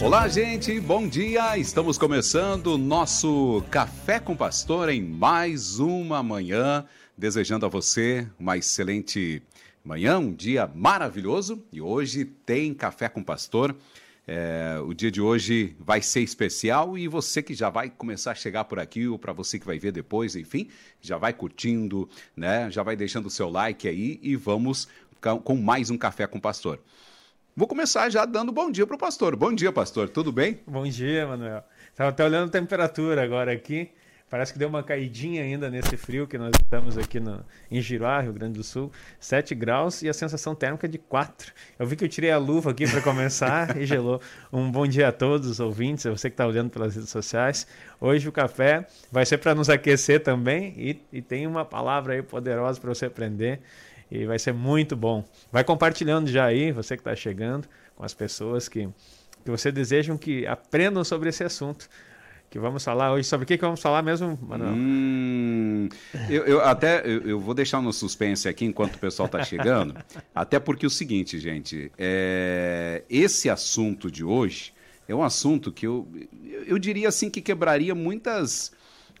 Olá, gente, bom dia. Estamos começando o nosso Café com Pastor em mais uma manhã. Desejando a você uma excelente manhã, um dia maravilhoso. E hoje tem Café com Pastor. É, o dia de hoje vai ser especial e você que já vai começar a chegar por aqui, ou para você que vai ver depois, enfim, já vai curtindo, né? Já vai deixando o seu like aí e vamos com mais um Café com Pastor. Vou começar já dando bom dia para o pastor. Bom dia, pastor. Tudo bem? Bom dia, Manuel. Estava até olhando a temperatura agora aqui. Parece que deu uma caidinha ainda nesse frio que nós estamos aqui no, em Giroá, Rio Grande do Sul. 7 graus e a sensação térmica de 4. Eu vi que eu tirei a luva aqui para começar e gelou. Um bom dia a todos os ouvintes, você que está olhando pelas redes sociais. Hoje o café vai ser para nos aquecer também e, e tem uma palavra aí poderosa para você aprender e vai ser muito bom. Vai compartilhando já aí, você que está chegando, com as pessoas que, que você desejam que aprendam sobre esse assunto. Que vamos falar hoje. Sobre o que, que vamos falar mesmo, Manuel? Hum, eu, eu, até eu, eu, vou deixar no suspense aqui enquanto o pessoal está chegando. até porque é o seguinte, gente, é, esse assunto de hoje é um assunto que eu, eu diria assim que quebraria muitas,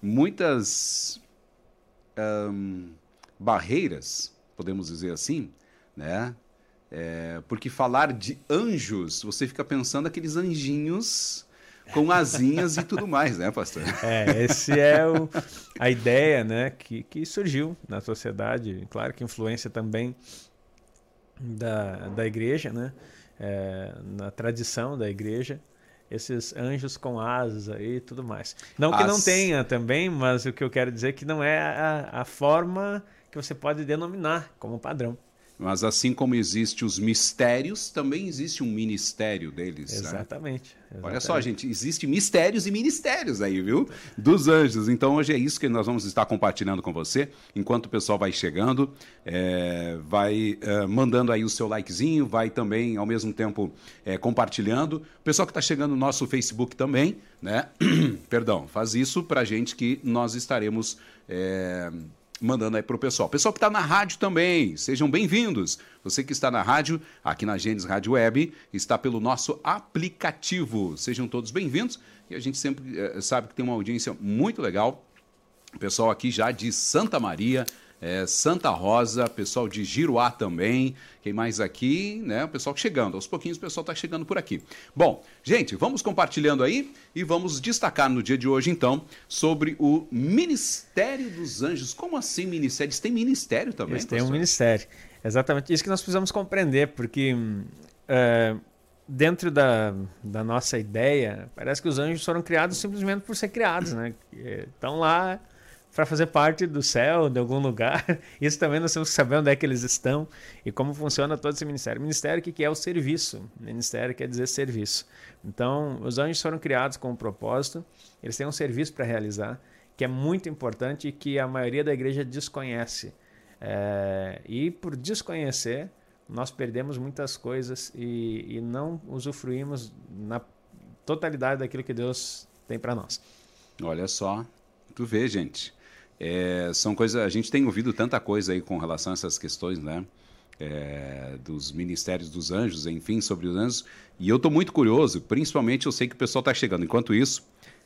muitas barreiras podemos dizer assim, né? É, porque falar de anjos, você fica pensando aqueles anjinhos com asinhas e tudo mais, né, pastor? É, esse é o, a ideia, né, que, que surgiu na sociedade, claro que influência também da, da igreja, né, é, na tradição da igreja, esses anjos com asas aí e tudo mais. Não que As... não tenha também, mas o que eu quero dizer é que não é a, a forma que você pode denominar como padrão. Mas assim como existe os mistérios, também existe um ministério deles. Exatamente. Né? exatamente. Olha só, gente, existe mistérios e ministérios aí, viu? Dos anjos. Então hoje é isso que nós vamos estar compartilhando com você. Enquanto o pessoal vai chegando, é, vai é, mandando aí o seu likezinho, vai também ao mesmo tempo é, compartilhando. O pessoal que está chegando no nosso Facebook também, né? Perdão, faz isso para gente que nós estaremos é, mandando aí para o pessoal. Pessoal que está na rádio também, sejam bem-vindos. Você que está na rádio, aqui na Gênesis Rádio Web, está pelo nosso aplicativo. Sejam todos bem-vindos. E a gente sempre é, sabe que tem uma audiência muito legal. Pessoal aqui já de Santa Maria, é, Santa Rosa, pessoal de Giruá também. Quem mais aqui, né? O pessoal chegando. Aos pouquinhos o pessoal está chegando por aqui. Bom, gente, vamos compartilhando aí e vamos destacar no dia de hoje, então, sobre o Ministério dos Anjos. Como assim ministério? Eles têm ministério também, Eles têm um ministério. Exatamente isso que nós precisamos compreender, porque é, dentro da, da nossa ideia, parece que os anjos foram criados simplesmente por ser criados, né? Estão lá para fazer parte do céu, de algum lugar. Isso também nós temos que saber onde é que eles estão e como funciona todo esse ministério. Ministério, o que é o serviço? Ministério quer dizer serviço. Então, os anjos foram criados com um propósito, eles têm um serviço para realizar, que é muito importante e que a maioria da igreja desconhece. É, e por desconhecer, nós perdemos muitas coisas e, e não usufruímos na totalidade daquilo que Deus tem para nós. Olha só, tu vê, gente. É, são coisas. A gente tem ouvido tanta coisa aí com relação a essas questões, né? É, dos ministérios dos anjos, enfim, sobre os anjos. E eu estou muito curioso, principalmente eu sei que o pessoal está chegando. Enquanto isso,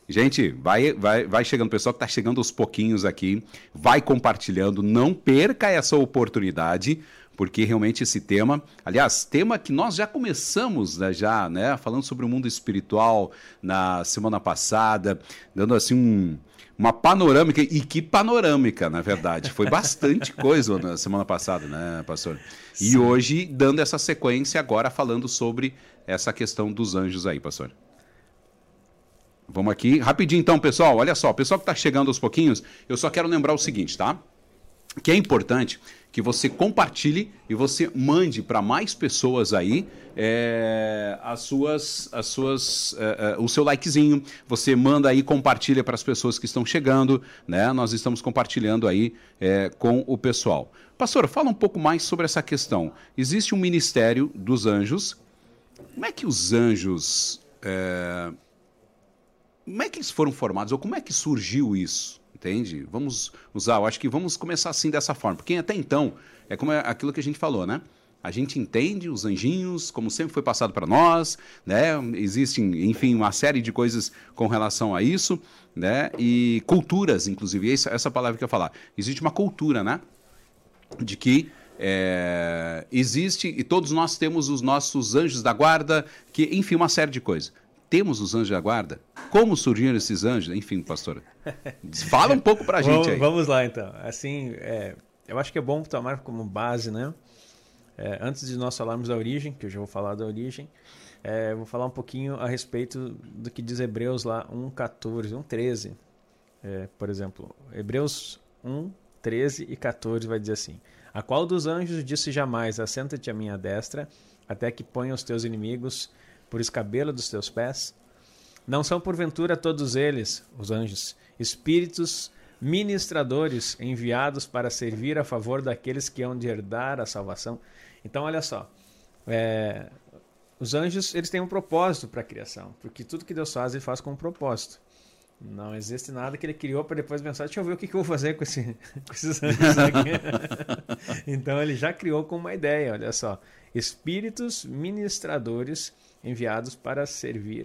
gente, vai, vai, vai chegando, o pessoal que está chegando aos pouquinhos aqui, vai compartilhando, não perca essa oportunidade, porque realmente esse tema, aliás, tema que nós já começamos né, já, né, falando sobre o mundo espiritual na semana passada, dando assim um uma panorâmica, e que panorâmica, na verdade. Foi bastante coisa na semana passada, né, pastor? E Sim. hoje, dando essa sequência, agora falando sobre essa questão dos anjos aí, pastor. Vamos aqui, rapidinho então, pessoal. Olha só, pessoal que está chegando aos pouquinhos, eu só quero lembrar o seguinte, tá? Que é importante que você compartilhe e você mande para mais pessoas aí é, as suas, as suas, é, é, o seu likezinho. Você manda aí, compartilha para as pessoas que estão chegando, né? Nós estamos compartilhando aí com o pessoal. Pastor, fala um pouco mais sobre essa questão. Existe um ministério dos anjos. Como é que os anjos, como é que eles foram formados ou como é que surgiu isso? Entende? Vamos usar, eu acho que vamos começar assim dessa forma, porque até então, é como é aquilo que a gente falou, né? a gente entende os anjinhos, como sempre foi passado para nós, né? Existem, enfim, uma série de coisas com relação a isso, né? E culturas, inclusive, essa, essa palavra que eu falar. Existe uma cultura, né? De que é, existe, e todos nós temos os nossos anjos da guarda, que, enfim, uma série de coisas. Temos os anjos da guarda? Como surgiram esses anjos? Enfim, pastora, fala um pouco para a gente aí. Vamos lá, então. Assim, é, eu acho que é bom tomar como base, né? É, antes de nós falarmos da origem, que eu já vou falar da origem, é, vou falar um pouquinho a respeito do que diz Hebreus lá 1,14, 1,13. É, por exemplo, Hebreus 1, 13 e 14 vai dizer assim: A qual dos anjos disse jamais: Assenta-te à minha destra, até que ponha os teus inimigos por escabelo dos teus pés? Não são porventura todos eles, os anjos, espíritos ministradores enviados para servir a favor daqueles que hão de herdar a salvação? Então, olha só, é, os anjos eles têm um propósito para a criação, porque tudo que Deus faz, ele faz com um propósito. Não existe nada que ele criou para depois pensar, deixa eu ver o que, que eu vou fazer com, esse, com esses anjos aqui. então ele já criou com uma ideia, olha só. Espíritos ministradores enviados para servir.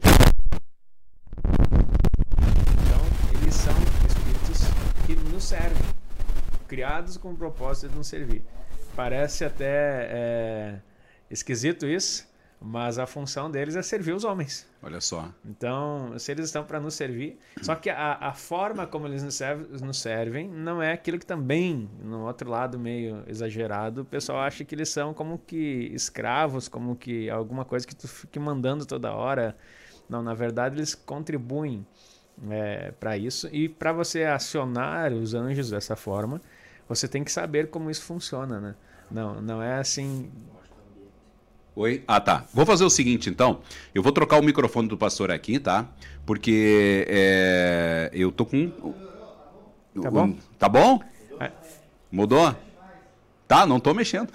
Então, eles são espíritos que nos servem, criados com o propósito de nos servir. Parece até é, esquisito isso, mas a função deles é servir os homens. Olha só. Então, se eles estão para nos servir, só que a, a forma como eles nos, servem, nos servem não é aquilo que também, no outro lado meio exagerado, o pessoal acha que eles são como que escravos, como que alguma coisa que tu fique mandando toda hora. Não, na verdade eles contribuem é, para isso e para você acionar os anjos dessa forma, você tem que saber como isso funciona, né? Não, não é assim Oi? Ah, tá. Vou fazer o seguinte, então. Eu vou trocar o microfone do pastor aqui, tá? Porque é, eu tô com. Tá bom? Tá bom? É. Mudou? Tá, não tô mexendo.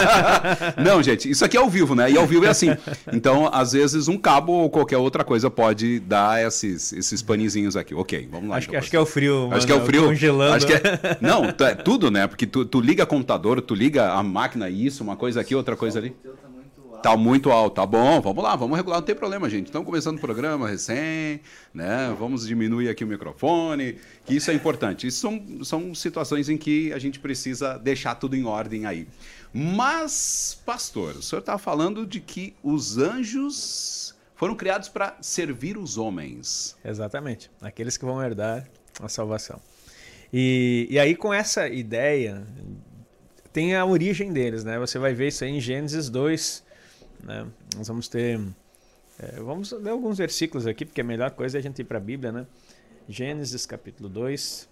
não, gente, isso aqui é ao vivo, né? E ao vivo é assim. Então, às vezes, um cabo ou qualquer outra coisa pode dar esses, esses paninhos aqui. Ok, vamos lá. Acho, então, que, acho que é o frio. Acho que é o frio. Congelando. Acho que é... Não, é tudo, né? Porque tu, tu liga computador, tu liga a máquina, isso, uma coisa aqui, outra coisa ali. Tá muito alto, tá bom, vamos lá, vamos regular, não tem problema, gente. Estamos começando o programa recém, né? Vamos diminuir aqui o microfone, que isso é importante. Isso são, são situações em que a gente precisa deixar tudo em ordem aí. Mas, pastor, o senhor estava falando de que os anjos foram criados para servir os homens. Exatamente, aqueles que vão herdar a salvação. E, e aí, com essa ideia, tem a origem deles, né? Você vai ver isso aí em Gênesis 2, né? Nós vamos ter. É, vamos ler alguns versículos aqui, porque a melhor coisa é a gente ir para a Bíblia, né? Gênesis capítulo 2,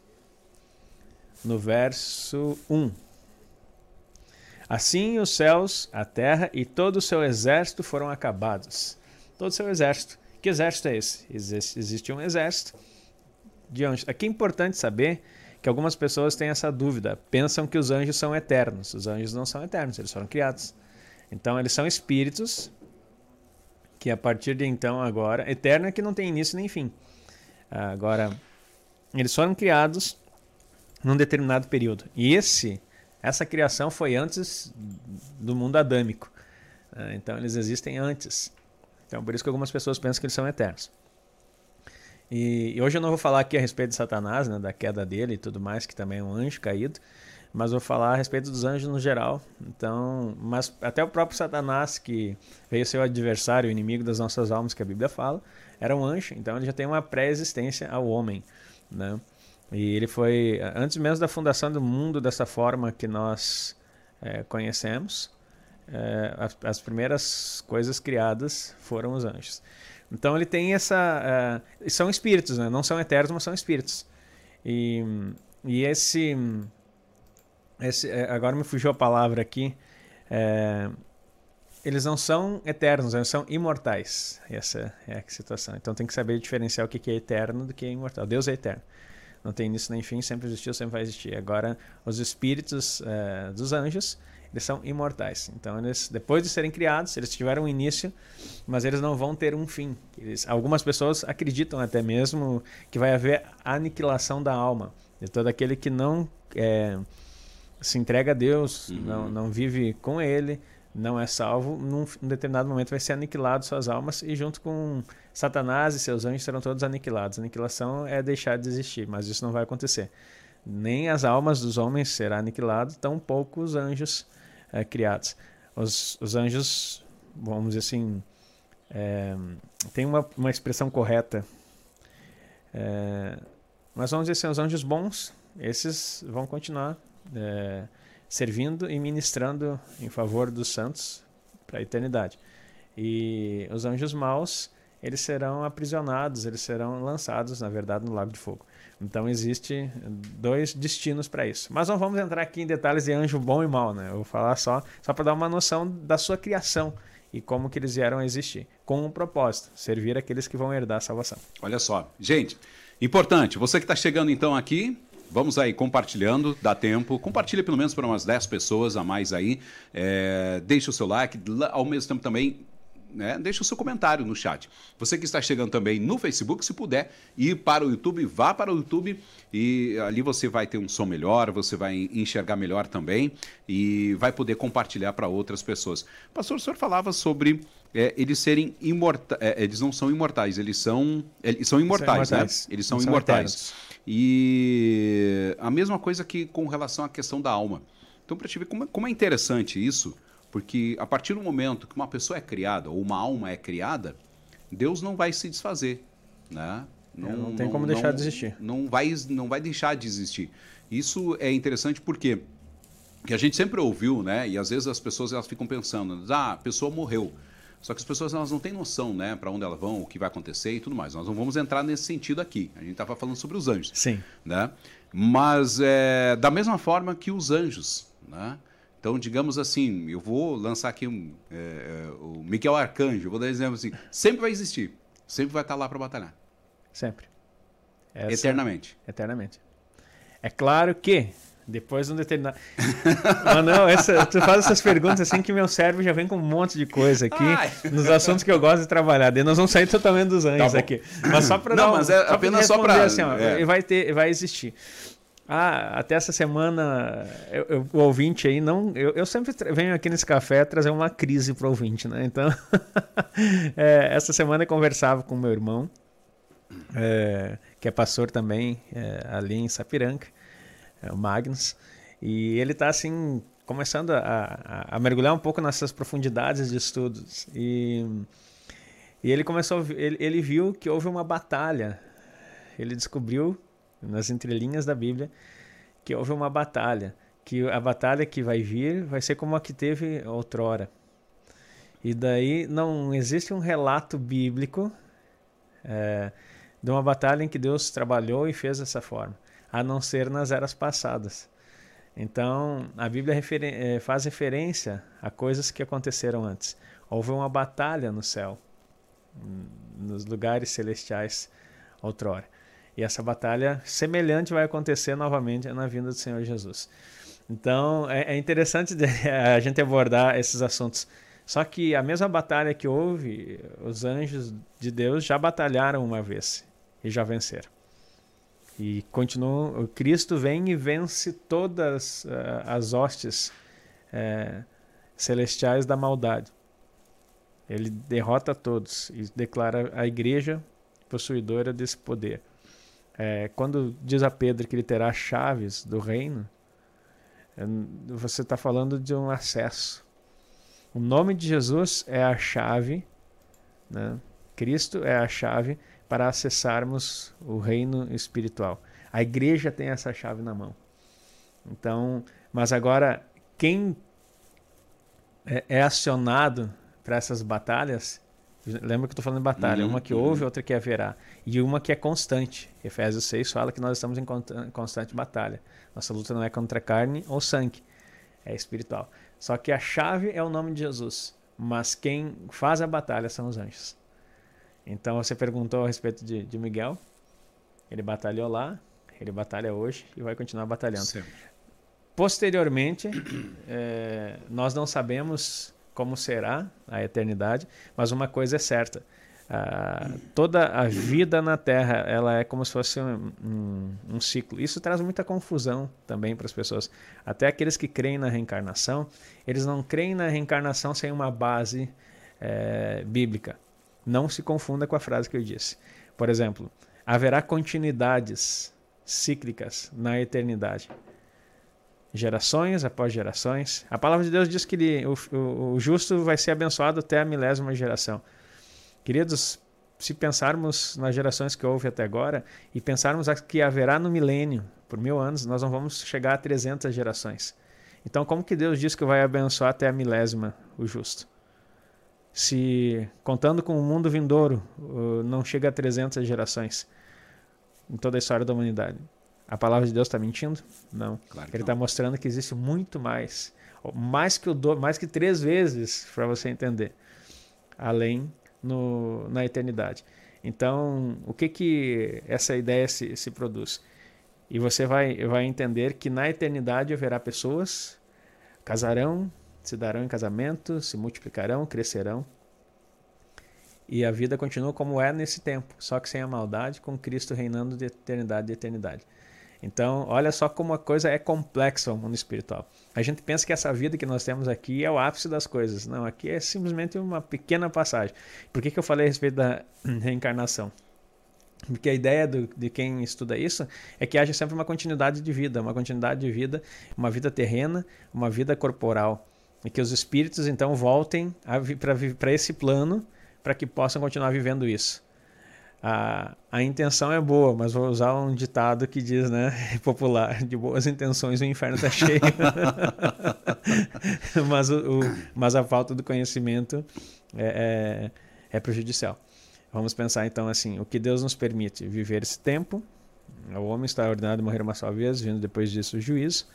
no verso 1. Assim os céus, a terra e todo o seu exército foram acabados. Todo o seu exército. Que exército é esse? Existe, existe um exército de anjos. Aqui é importante saber que algumas pessoas têm essa dúvida. Pensam que os anjos são eternos. Os anjos não são eternos, eles foram criados. Então eles são espíritos que a partir de então agora, eterno é que não tem início nem fim. Agora eles foram criados num determinado período. E esse essa criação foi antes do mundo adâmico. Ah, então eles existem antes. Então por isso que algumas pessoas pensam que eles são eternos. E, hoje eu não vou falar aqui a respeito de Satanás, né, da queda dele e tudo mais, que também é um anjo caído mas vou falar a respeito dos anjos no geral. Então, mas até o próprio Satanás, que veio ser o adversário, o inimigo das nossas almas, que a Bíblia fala, era um anjo, então ele já tem uma pré-existência ao homem, né? E ele foi, antes mesmo da fundação do mundo dessa forma que nós é, conhecemos, é, as, as, primeiras coisas criadas foram os anjos. Então ele tem essa. É, são espíritos, né? não são eternos, mas são espíritos. E, e esse esse, é, agora me fugiu a palavra aqui. É, eles não são eternos, eles são imortais. Essa é a situação. Então tem que saber diferenciar o que é eterno do que é imortal. Deus é eterno. Não tem início nem fim, sempre existiu, sempre vai existir. Agora, os espíritos é, dos anjos, eles são imortais. Então, eles, depois de serem criados, eles tiveram um início, mas eles não vão ter um fim. Eles, algumas pessoas acreditam até mesmo que vai haver aniquilação da alma de todo aquele que não é, se entrega a Deus, uhum. não, não vive com Ele, não é salvo, num, num, determinado momento vai ser aniquilado suas almas e junto com Satanás e seus anjos serão todos aniquilados. Aniquilação é deixar de existir, mas isso não vai acontecer. Nem as almas dos homens serão aniquiladas, tão pouco os anjos é, criados. Os, os anjos, vamos dizer assim, é, tem uma, uma expressão correta, é, mas vamos dizer assim, os anjos bons, esses vão continuar é, servindo e ministrando em favor dos santos para a eternidade. E os anjos maus, eles serão aprisionados, eles serão lançados, na verdade, no lago de fogo. Então existe dois destinos para isso. Mas não vamos entrar aqui em detalhes de anjo bom e mal, né? Eu vou falar só só para dar uma noção da sua criação e como que eles vieram a existir, com um propósito, servir aqueles que vão herdar a salvação. Olha só, gente, importante, você que está chegando então aqui, Vamos aí compartilhando, dá tempo. Compartilha pelo menos para umas 10 pessoas a mais aí. É, deixa o seu like, ao mesmo tempo também né, deixa o seu comentário no chat. Você que está chegando também no Facebook, se puder ir para o YouTube, vá para o YouTube e ali você vai ter um som melhor, você vai enxergar melhor também e vai poder compartilhar para outras pessoas. Pastor, o senhor falava sobre é, eles serem imortais. É, eles não são imortais, eles são, eles são imortais, são imortais. né? Eles são, imortais. E a mesma coisa que com relação à questão da alma. Então, para te ver como, é, como é interessante isso, porque a partir do momento que uma pessoa é criada, ou uma alma é criada, Deus não vai se desfazer, né? Não, é, não tem como deixar não, de existir. Não vai, não vai deixar de existir. Isso é interessante porque que a gente sempre ouviu, né? E às vezes as pessoas elas ficam pensando, ah, a pessoa morreu. Só que as pessoas elas não têm noção, né, para onde elas vão, o que vai acontecer e tudo mais. Nós não vamos entrar nesse sentido aqui. A gente estava falando sobre os anjos. Sim. Né? Mas é, da mesma forma que os anjos, né? Então, digamos assim, eu vou lançar aqui um, é, é o Miguel Arcanjo, vou dar um exemplo assim, sempre vai existir, sempre vai estar lá para batalhar. Sempre. Essa, eternamente. Eternamente. É claro que depois de um determinado. Mas não, essa, tu faz essas perguntas assim que meu cérebro já vem com um monte de coisa aqui Ai. nos assuntos que eu gosto de trabalhar. Daí nós vamos sair totalmente dos anjos tá aqui. Mas só para Não, um, mas é só apenas só para assim, ó, é. vai ter, vai existir. Ah, até essa semana eu, eu, o ouvinte aí não, eu, eu sempre venho aqui nesse café trazer uma crise para o ouvinte, né? Então, é, essa semana eu conversava com meu irmão, é, que é pastor também é, ali em Sapiranga o Magnus, e ele está assim começando a, a, a, mergulhar um pouco nessas profundidades de estudos. E, e ele começou ele, ele viu que houve uma batalha. Ele descobriu nas entrelinhas da Bíblia que houve uma batalha que a batalha que vai vir vai ser como a que teve outrora. E daí não existe um relato bíblico é, de uma batalha em que Deus trabalhou e fez dessa forma a não ser nas eras passadas. Então, a Bíblia eh, faz referência a coisas que aconteceram antes. Houve uma batalha no céu, nos lugares celestiais outrora. E essa batalha semelhante vai acontecer novamente na vinda do Senhor Jesus. Então, é, é interessante a gente abordar esses assuntos. Só que a mesma batalha que houve, os anjos de Deus já batalharam uma vez e já venceram. E continua, Cristo vem e vence todas uh, as hostes uh, celestiais da maldade. Ele derrota todos e declara a igreja possuidora desse poder. É, quando diz a Pedro que ele terá chaves do reino, é, você está falando de um acesso. O nome de Jesus é a chave, né? Cristo é a chave para acessarmos o reino espiritual. A igreja tem essa chave na mão. Então, mas agora quem é, é acionado para essas batalhas, lembra que eu estou falando de batalha, uhum, uma que houve, uhum. outra que haverá, e uma que é constante. Efésios 6 fala que nós estamos em constante batalha. Nossa luta não é contra carne ou sangue, é espiritual. Só que a chave é o nome de Jesus, mas quem faz a batalha são os anjos. Então você perguntou a respeito de, de Miguel. Ele batalhou lá, ele batalha hoje e vai continuar batalhando. Sim. Posteriormente, é, nós não sabemos como será a eternidade, mas uma coisa é certa: Uh, toda a vida na Terra ela é como se fosse um, um, um ciclo. Isso traz muita confusão também para as pessoas. Até aqueles que creem na reencarnação, eles não creem na reencarnação sem uma base é, bíblica. Não se confunda com a frase que eu disse. Por exemplo, haverá continuidades cíclicas na eternidade. Gerações após gerações. A palavra de Deus diz que ele, o, o, o justo vai ser abençoado até a milésima geração. Queridos, se pensarmos nas gerações que houve até agora e pensarmos que haverá no milênio, por mil anos, nós não vamos chegar a 300 gerações. Então, como que Deus diz que vai abençoar até a milésima o justo? Se, contando com o mundo vindouro, não chega a 300 gerações em toda a história da humanidade. A palavra de Deus está mentindo? Não. Claro Ele está mostrando que existe muito mais. Mais que, o do, mais que três vezes, para você entender. Além no, na eternidade. Então, o que que essa ideia se, se produz? E você vai, vai entender que na eternidade haverá pessoas, casarão, se darão em casamento, se multiplicarão, crescerão. E a vida continua como é nesse tempo, só que sem a maldade, com Cristo reinando de eternidade e eternidade. Então, olha só como a coisa é complexa o mundo espiritual. A gente pensa que essa vida que nós temos aqui é o ápice das coisas. Não, aqui é simplesmente uma pequena passagem. Por que, que eu falei a respeito da reencarnação? Porque a ideia do, de quem estuda isso é que haja sempre uma continuidade de vida, uma continuidade de vida, uma vida terrena, uma vida corporal. E que os espíritos então voltem para esse plano para que possam continuar vivendo isso a, a intenção é boa, mas vou usar um ditado que diz, né, popular, de boas intenções o inferno está cheio. mas, o, o, mas a falta do conhecimento é, é, é prejudicial. Vamos pensar então assim, o que Deus nos permite viver esse tempo, o homem está ordenado a morrer uma só vez, vindo depois disso o juízo,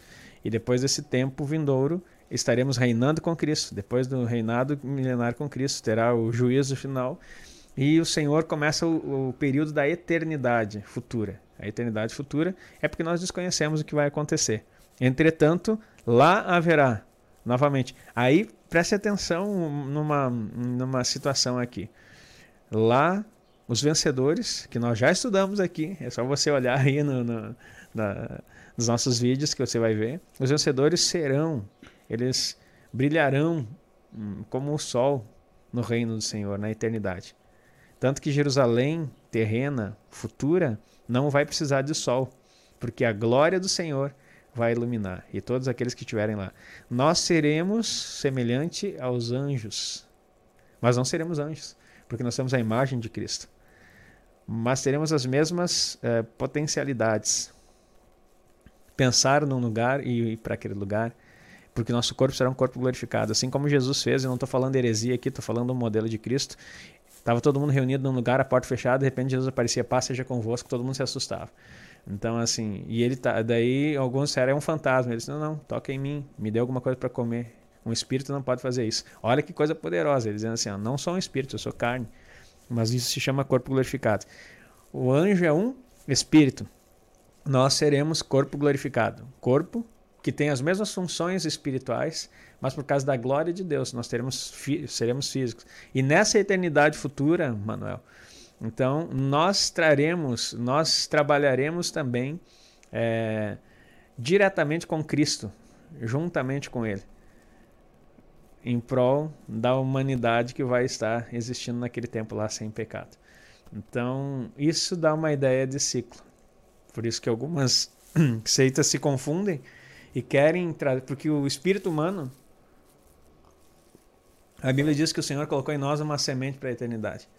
e depois desse tempo vindouro estaremos reinando com Cristo. Depois do reinado milenar com Cristo, terá o juízo final e o Senhor começa o, o, período da eternidade futura. A eternidade futura é porque nós desconhecemos o que vai acontecer. Entretanto, lá haverá, novamente. Aí preste atenção numa, numa situação aqui. Lá, os vencedores, que nós já estudamos aqui, é só você olhar aí no, no, na, nos nossos vídeos que você vai ver. Os vencedores serão, eles brilharão hum, como o sol no reino do Senhor, na eternidade. Tanto que Jerusalém terrena, futura, não vai precisar de sol, porque a glória do Senhor vai iluminar e todos aqueles que estiverem lá. Nós seremos semelhante aos anjos, mas não seremos anjos, porque nós temos a imagem de Cristo. Mas teremos as mesmas eh, potencialidades. Pensar num lugar e ir para aquele lugar, porque nosso corpo será um corpo glorificado. Assim como Jesus fez, eu não estou falando heresia aqui, estou falando do modelo de Cristo. Tava todo mundo reunido num lugar, a porta fechada, de repente Jesus aparecia, paz seja convosco, todo mundo se assustava. Então, assim, e ele tá, daí alguns disseram, é um fantasma. Ele disse, não, não, toca em mim, me dê alguma coisa para comer. Um espírito não pode fazer isso. Olha que coisa poderosa. Ele dizendo assim, ó, não sou um espírito, eu sou carne. Mas isso se chama corpo glorificado. O anjo é um espírito. Nós seremos corpo glorificado. Corpo que tem as mesmas funções espirituais, mas por causa da glória de Deus, nós teremos, seremos físicos. E nessa eternidade futura, Manuel, então nós traremos, nós trabalharemos também é, diretamente com Cristo, juntamente com Ele, em prol da humanidade que vai estar existindo naquele tempo lá sem pecado. Então, isso dá uma ideia de ciclo. Por isso que algumas seitas se confundem e querem trazer. Porque o espírito humano a Bíblia diz que o Senhor colocou em nós uma semente para a eternidade.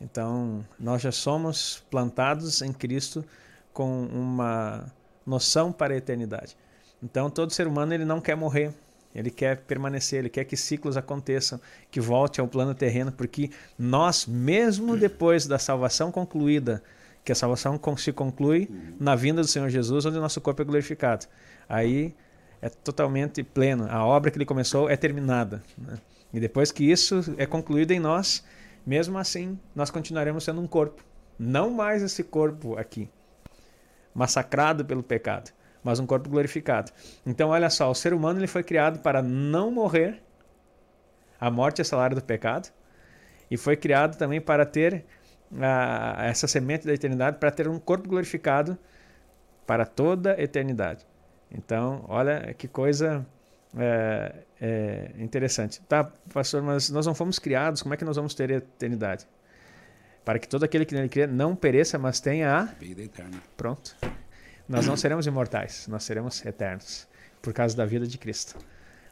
Então, nós já somos plantados em Cristo com uma noção para a eternidade. Então, todo ser humano ele não quer morrer, ele quer permanecer, ele quer que ciclos aconteçam, que volte ao plano terreno, porque nós, mesmo depois da salvação concluída, que a salvação se conclui na vinda do Senhor Jesus, onde o nosso corpo é glorificado. Aí é totalmente pleno, a obra que ele começou é terminada. Né? E depois que isso é concluído em nós, mesmo assim, nós continuaremos sendo um corpo. Não mais esse corpo aqui, massacrado pelo pecado, mas um corpo glorificado. Então, olha só, o ser humano ele foi criado para não morrer. A morte é salário do pecado. e foi criado também para ter a, essa semente da eternidade, para ter um corpo glorificado para toda a eternidade. Então, olha que coisa é, é interessante. Tá, pastor, mas nós não fomos criados, como é que nós vamos ter eternidade? Para que todo aquele que nele crê não pereça, mas tenha a vida eterna. Pronto. Nós não seremos imortais, nós seremos eternos, por causa da vida de Cristo.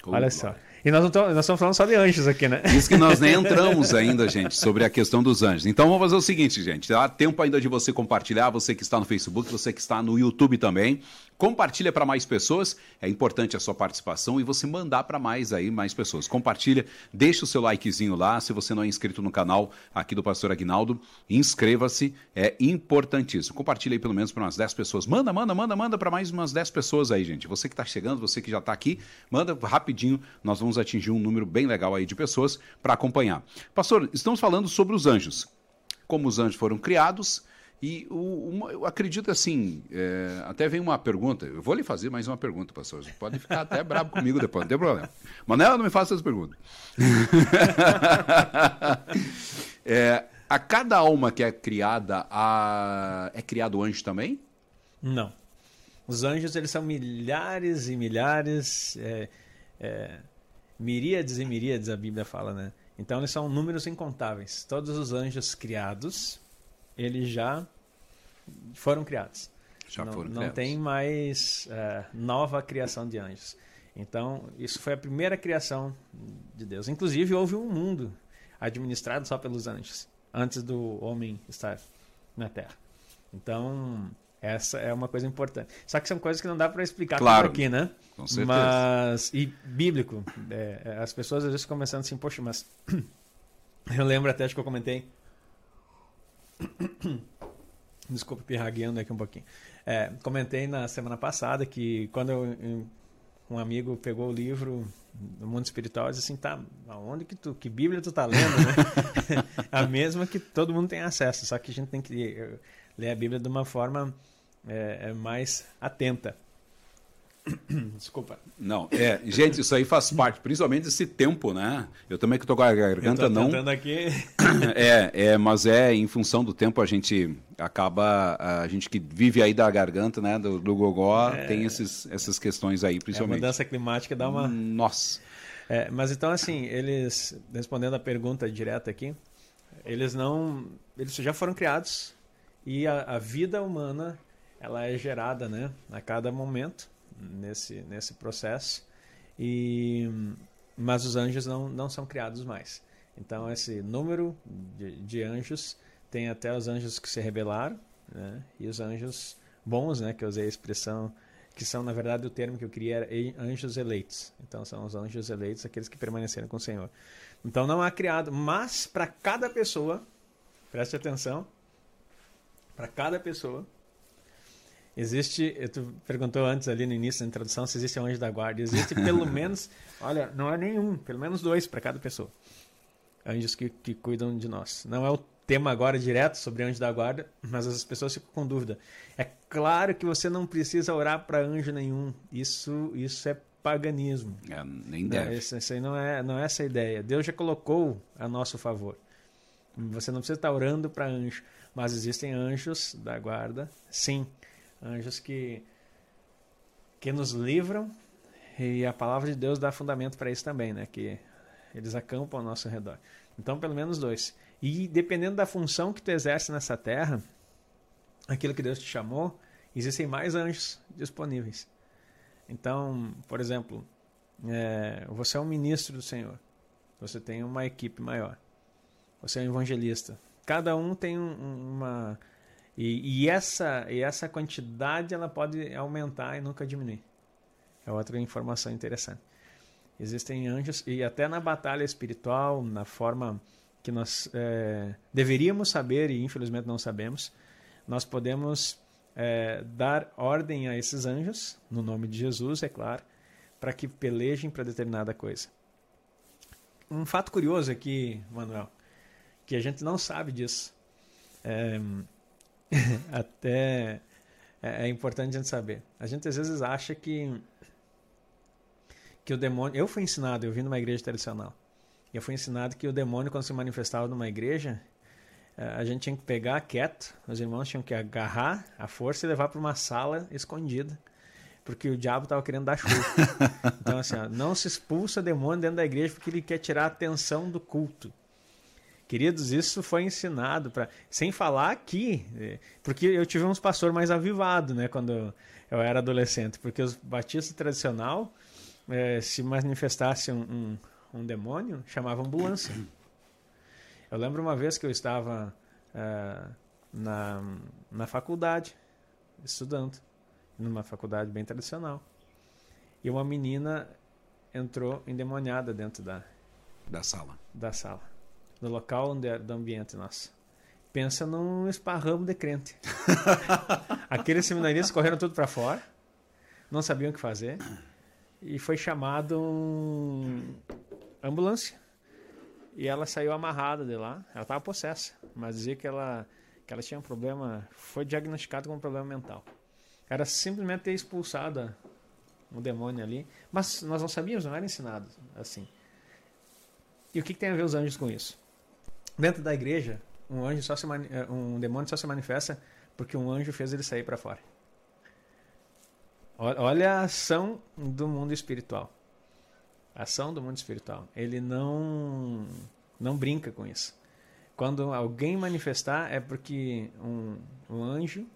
Olha só. E nós, tô, nós estamos falando só de anjos aqui, né? Isso que nós nem entramos ainda, gente, sobre a questão dos anjos. Então vamos fazer o seguinte, gente. Dá tempo ainda de você compartilhar, você que está no Facebook, você que está no YouTube também. Compartilha para mais pessoas, é importante a sua participação e você mandar para mais aí, mais pessoas. Compartilha, deixa o seu likezinho lá, se você não é inscrito no canal aqui do Pastor Aguinaldo, inscreva-se, é importantíssimo. Compartilha aí pelo menos para umas 10 pessoas. Manda, manda, manda, manda para mais umas 10 pessoas aí, gente. Você que está chegando, você que já está aqui, manda rapidinho, nós vamos atingir um número bem legal aí de pessoas para acompanhar. Pastor, estamos falando sobre os anjos. Como os anjos foram criados, e o, uma, eu acredito assim, é, até vem uma pergunta, eu vou lhe fazer mais uma pergunta, pastor. Você pode ficar até bravo comigo depois, não tem problema. Manela, não me faça essa pergunta. é, a cada alma que é criada, a... é criado anjo também? Não. Os anjos, eles são milhares e milhares, é, é, miríades e miríades, a Bíblia fala, né? Então, eles são números incontáveis. Todos os anjos criados, eles já foram criados. Já não, foram não criados. tem mais uh, nova criação de anjos. Então, isso foi a primeira criação de Deus. Inclusive, houve um mundo administrado só pelos anjos, antes do homem estar na Terra. Então, essa é uma coisa importante. Só que são coisas que não dá para explicar claro, aqui, né? Com certeza. Mas, e bíblico, é, as pessoas às vezes começando assim, poxa, mas eu lembro até acho que eu comentei Desculpa, pirragueando aqui um pouquinho. É, comentei na semana passada que quando eu, um amigo pegou o livro do mundo espiritual e disse assim, tá, aonde que tu, que Bíblia tu tá lendo, né? a mesma que todo mundo tem acesso, só que a gente tem que ler a Bíblia de uma forma é, mais atenta. Desculpa. Não, é, gente, isso aí faz parte, principalmente desse tempo, né? Eu também que tô com a garganta não. aqui. É, é, mas é em função do tempo a gente acaba a gente que vive aí da garganta, né, do, do gogó, é... tem esses, essas questões aí, principalmente. É, a mudança climática dá uma Nossa. É, mas então assim, eles respondendo a pergunta direta aqui, eles não, eles já foram criados e a, a vida humana ela é gerada, né, a cada momento nesse, nesse processo. E, mas os anjos não, não são criados mais. Então, esse número de, de anjos tem até os anjos que se rebelaram né? e os anjos bons, né? que eu usei a expressão, que são, na verdade, o termo que eu queria era anjos eleitos. Então, são os anjos eleitos, aqueles que permaneceram com o Senhor. Então, não há criado, mas para cada pessoa, preste atenção, para cada pessoa, Existe, tu perguntou antes ali no início da introdução se existe um anjo da guarda. Existe pelo menos, olha, não é nenhum, pelo menos dois para cada pessoa. Anjos que, que cuidam de nós. Não é o tema agora direto sobre anjo da guarda, mas as pessoas ficam com dúvida. É claro que você não precisa orar para anjo nenhum. Isso, isso é paganismo. É, nem deve. Isso, isso aí não é, não é essa a ideia. Deus já colocou a nosso favor. Você não precisa estar orando para anjo, mas existem anjos da guarda, sim anjos que, que nos livram e a palavra de Deus dá fundamento para isso também, né? Que eles acampam ao nosso redor. Então, pelo menos dois. E dependendo da função que tu exerce nessa terra, aquilo que Deus te chamou, existem mais anjos disponíveis. Então, por exemplo, é, você é um ministro do Senhor. Você tem uma equipe maior. Você é um evangelista. Cada um tem um, uma e, e, essa, e essa quantidade ela pode aumentar e nunca diminuir. É outra informação interessante. Existem anjos, e até na batalha espiritual, na forma que nós é, deveríamos saber e infelizmente não sabemos, nós podemos é, dar ordem a esses anjos, no nome de Jesus, é claro, para que pelejem para determinada coisa. Um fato curioso aqui, Manuel, que a gente não sabe disso. É, Até é, é, importante a gente saber. A gente às vezes acha que que o demônio. Eu fui ensinado, eu vim numa igreja tradicional. eu fui ensinado que o demônio, quando se manifestava numa igreja, eh, a gente tinha que pegar quieto, os irmãos tinham que agarrar a força e levar para uma sala escondida, porque o diabo estava querendo dar chuva. então, assim, ó, não se expulsa demônio dentro da igreja porque ele quer tirar a atenção do culto. Queridos, isso foi ensinado para, sem falar aqui, eh, porque eu tive uns pastor mais avivado, né, quando eu era adolescente, porque os batistas tradicional, é, se manifestasse um, um, um demônio, chamava ambulância. Eu lembro uma vez que eu estava uh, na, na faculdade, estudando, numa faculdade bem tradicional. E uma menina entrou endemoniada dentro da, da sala. Da sala. No local onde era, do ambiente nosso. Pensa num esparramo de crente. Aqueles seminaristas correram tudo para fora, não sabiam o que fazer, e foi chamado um ambulância. E ela saiu amarrada de lá. Ela estava possessa, mas dizia que ela, que ela tinha um problema, foi diagnosticada com um problema mental. Era simplesmente ter expulsado um demônio ali, mas nós não sabíamos, não era ensinado assim. E o que, que tem a ver os anjos com isso? Dentro da igreja, um anjo só se eh, um demônio só se manifesta porque um anjo fez ele sair para fora. Olha a ação do mundo espiritual ação do mundo espiritual. Ele não não brinca com isso. Quando alguém manifestar é porque um, um anjo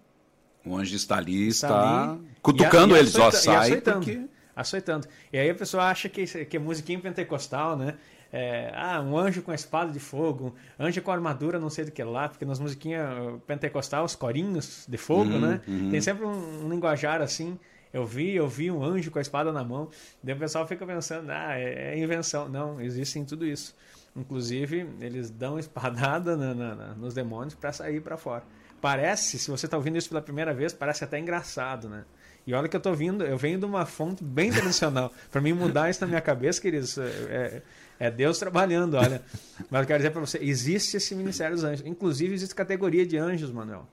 o anjo está ali, está, está ali, cutucando e, eles, ó, sai açoitando, porque... açoitando. E aí a pessoa acha que, que é musiquinha pentecostal, né? É, ah, um anjo com a espada de fogo, anjo com armadura, não sei do que lá, porque nas musiquinhas pentecostal, os corinhos de fogo, uhum, né? Uhum. Tem sempre um, um linguajar assim. Eu vi, eu vi um anjo com a espada na mão. Daí o pessoal fica pensando, ah, é, é invenção. Não, existe tudo isso. Inclusive, eles dão espadada na, na, na, nos demônios para sair para fora. Parece, se você está ouvindo isso pela primeira vez, parece até engraçado, né? E olha que eu estou vindo, eu venho de uma fonte bem tradicional. para mim mudar isso na minha cabeça, queridos, é, é, Deus trabalhando, olha. Mas eu quero dizer para você, existe esse ministério dos anjos. Inclusive, existe categoria de anjos, Manuel.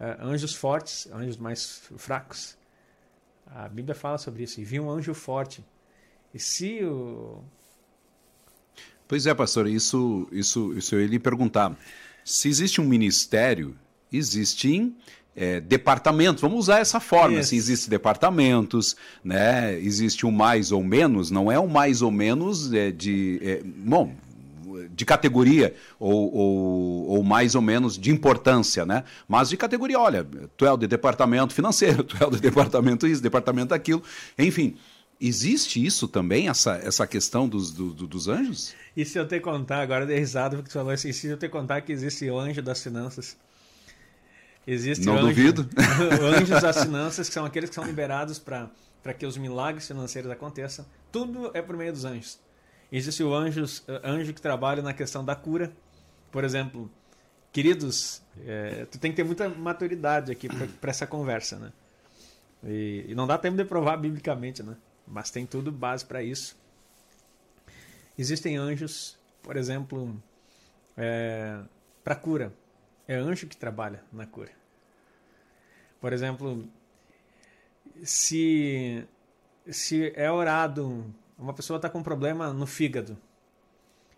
É, anjos fortes, anjos mais fracos. A Bíblia fala sobre isso. E viu um anjo forte. E se o. Pois é, pastor, isso, isso, isso eu ia lhe perguntar. Se existe um ministério, existem é, departamentos, vamos usar essa forma, assim, existem departamentos, né? existe o um mais ou menos, não é o um mais ou menos é, de. É, bom, de categoria ou, ou, ou, mais ou menos de importância, né? Mas de categoria, olha, tu é o de departamento financeiro, tu é o de departamento isso, departamento aquilo, enfim. Existe isso também, essa, essa questão dos, do, dos anjos? E se eu te contar, agora de risada porque tu falou assim, se eu te contar que existe o anjo das finanças? Existe Não anjo, duvido. anjos das finanças, que são aqueles que são liberados para que os milagres financeiros aconteçam. Tudo é por meio dos anjos. Existe o anjo, anjo que trabalha na questão da cura. Por exemplo, queridos, é, tu tem que ter muita maturidade aqui para essa conversa, né? E, e, não dá tempo de provar biblicamente, né? Mas tem tudo base para isso. Existem anjos, por exemplo, é, para cura. É anjo que trabalha na cura. Por exemplo, se se é orado uma pessoa está com um problema no fígado.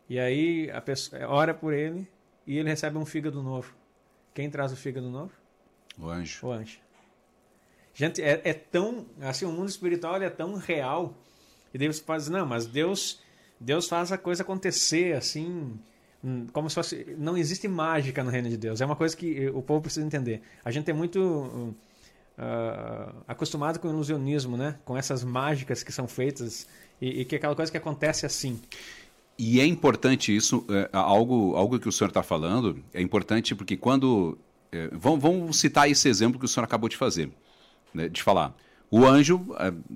E aí a pessoa ora por ele e ele recebe um fígado novo. Quem traz o fígado novo? O anjo. O anjo. Gente, é, é tão. Assim, o mundo espiritual é tão real. E pode dizer, não, mas Deus, Deus faz a coisa acontecer assim. Hum, como se fosse. Não existe mágica no reino de Deus. É uma coisa que o povo precisa entender. A gente é muito. Uh, acostumado com o ilusionismo, né? Com essas mágicas que são feitas e, e que é aquela coisa que acontece assim. E é importante isso, é, algo, algo que o senhor está falando, é importante porque quando. É, vamos, vamos, citar esse exemplo que o senhor acabou de fazer, né, de falar. O anjo,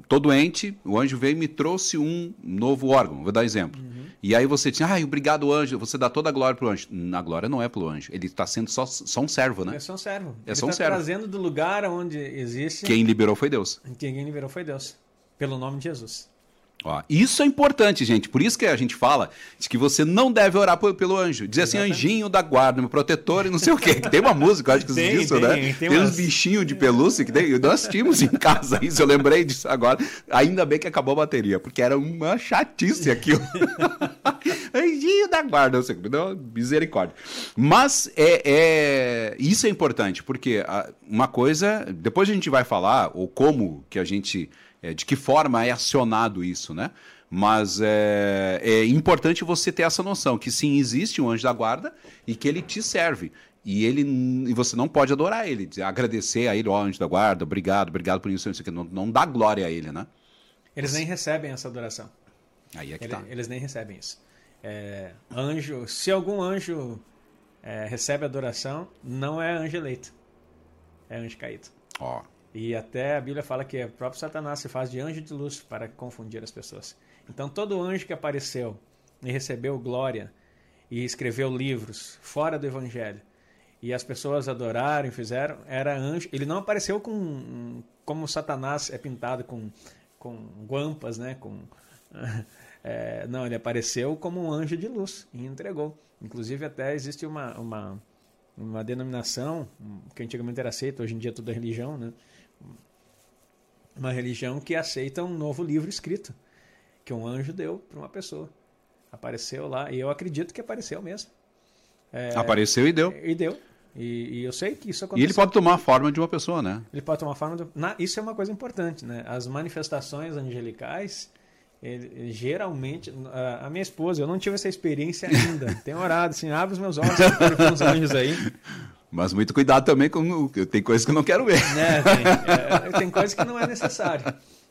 estou é, doente, o anjo veio e me trouxe um novo órgão, vou dar exemplo. Uhum. E aí você tinha, ai, obrigado anjo, você dá toda a glória para o anjo. A glória não é para o anjo, ele está sendo só, só um servo, né? É só um servo. É ele só um tá servo. trazendo do lugar onde existe... Quem liberou foi Deus. Quem liberou foi Deus, pelo nome de Jesus. Ó, isso é importante, gente. Por isso que a gente fala de que você não deve orar pelo anjo. Dizer assim, anjinho da guarda, meu protetor e não sei o quê. Tem uma música, acho que tem, disso, tem, né? Tem, tem umas... uns bichinhos de pelúcia que tem. Nós tínhamos em casa isso, eu lembrei disso agora. Ainda bem que acabou a bateria, porque era uma chatice aquilo. Anjinho da guarda, você me deu misericórdia. Mas é, é, isso é importante, porque uma coisa, depois a gente vai falar, ou como que a gente, é, de que forma é acionado isso, né? Mas é, é importante você ter essa noção que sim, existe um anjo da guarda e que ele te serve. E ele e você não pode adorar ele, dizer, agradecer a ele, ó, anjo da guarda, obrigado, obrigado por isso, isso aqui. Não, não dá glória a ele, né? Eles nem recebem essa adoração. Aí é que Ele, tá. Eles nem recebem isso. É, anjo, se algum anjo é, recebe adoração, não é anjo eleito. É anjo caído. Ó. E até a Bíblia fala que o próprio Satanás se faz de anjo de luz para confundir as pessoas. Então todo anjo que apareceu e recebeu glória e escreveu livros fora do evangelho e as pessoas adoraram e fizeram, era anjo. Ele não apareceu com como Satanás é pintado com com guampas, né, com é, não, ele apareceu como um anjo de luz e entregou. Inclusive até existe uma, uma, uma denominação que antigamente era aceita, hoje em dia é religião, né? Uma religião que aceita um novo livro escrito que um anjo deu para uma pessoa. Apareceu lá, e eu acredito que apareceu mesmo. É, apareceu e deu. E deu. E, e, eu sei que isso aconteceu. E ele pode tomar a forma de uma pessoa, né? Ele pode tomar a forma de... Na, isso é uma coisa importante, né? As manifestações angelicais, ele, geralmente... A, a, minha esposa, eu não tive essa experiência ainda. Tenho orado, assim, abre os meus olhos para os anjos aí. Mas muito cuidado também com... Tem coisas que eu não quero ver. É, tem, é, tem coisas que não é necessário.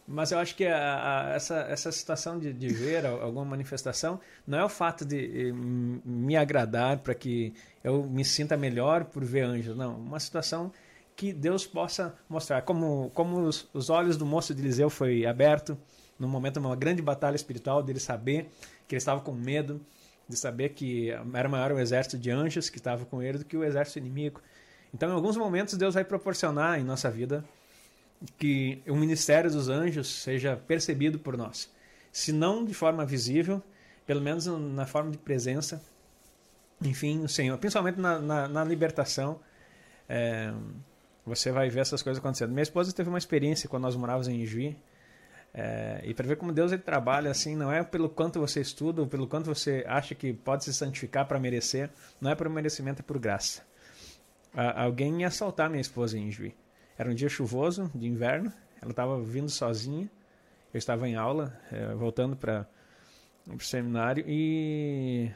Mas eu acho que a, a, essa, essa situação de, de ver alguma manifestação não é o fato de me agradar para que eu me sinta melhor por ver anjos. Não, uma situação que Deus possa mostrar. Como, como os, os olhos do moço de Eliseu foi aberto no momento de uma grande batalha espiritual, dele saber que ele estava com medo, de saber que era maior o exército de anjos que estava com ele do que o exército inimigo. Então, em alguns momentos, Deus vai proporcionar em nossa vida que o ministério dos anjos seja percebido por nós. Se não de forma visível, pelo menos na forma de presença. Enfim, o Senhor, principalmente na, na, na libertação, é, você vai ver essas coisas acontecendo. Minha esposa teve uma experiência quando nós morávamos em Juí, é, e para ver como Deus ele trabalha assim, não é pelo quanto você estuda ou pelo quanto você acha que pode se santificar para merecer, não é por merecimento, é por graça. alguém ia assaltar minha esposa em Juí. Era um dia chuvoso, de inverno. Ela estava vindo sozinha. Eu estava em aula, é, voltando para o seminário e,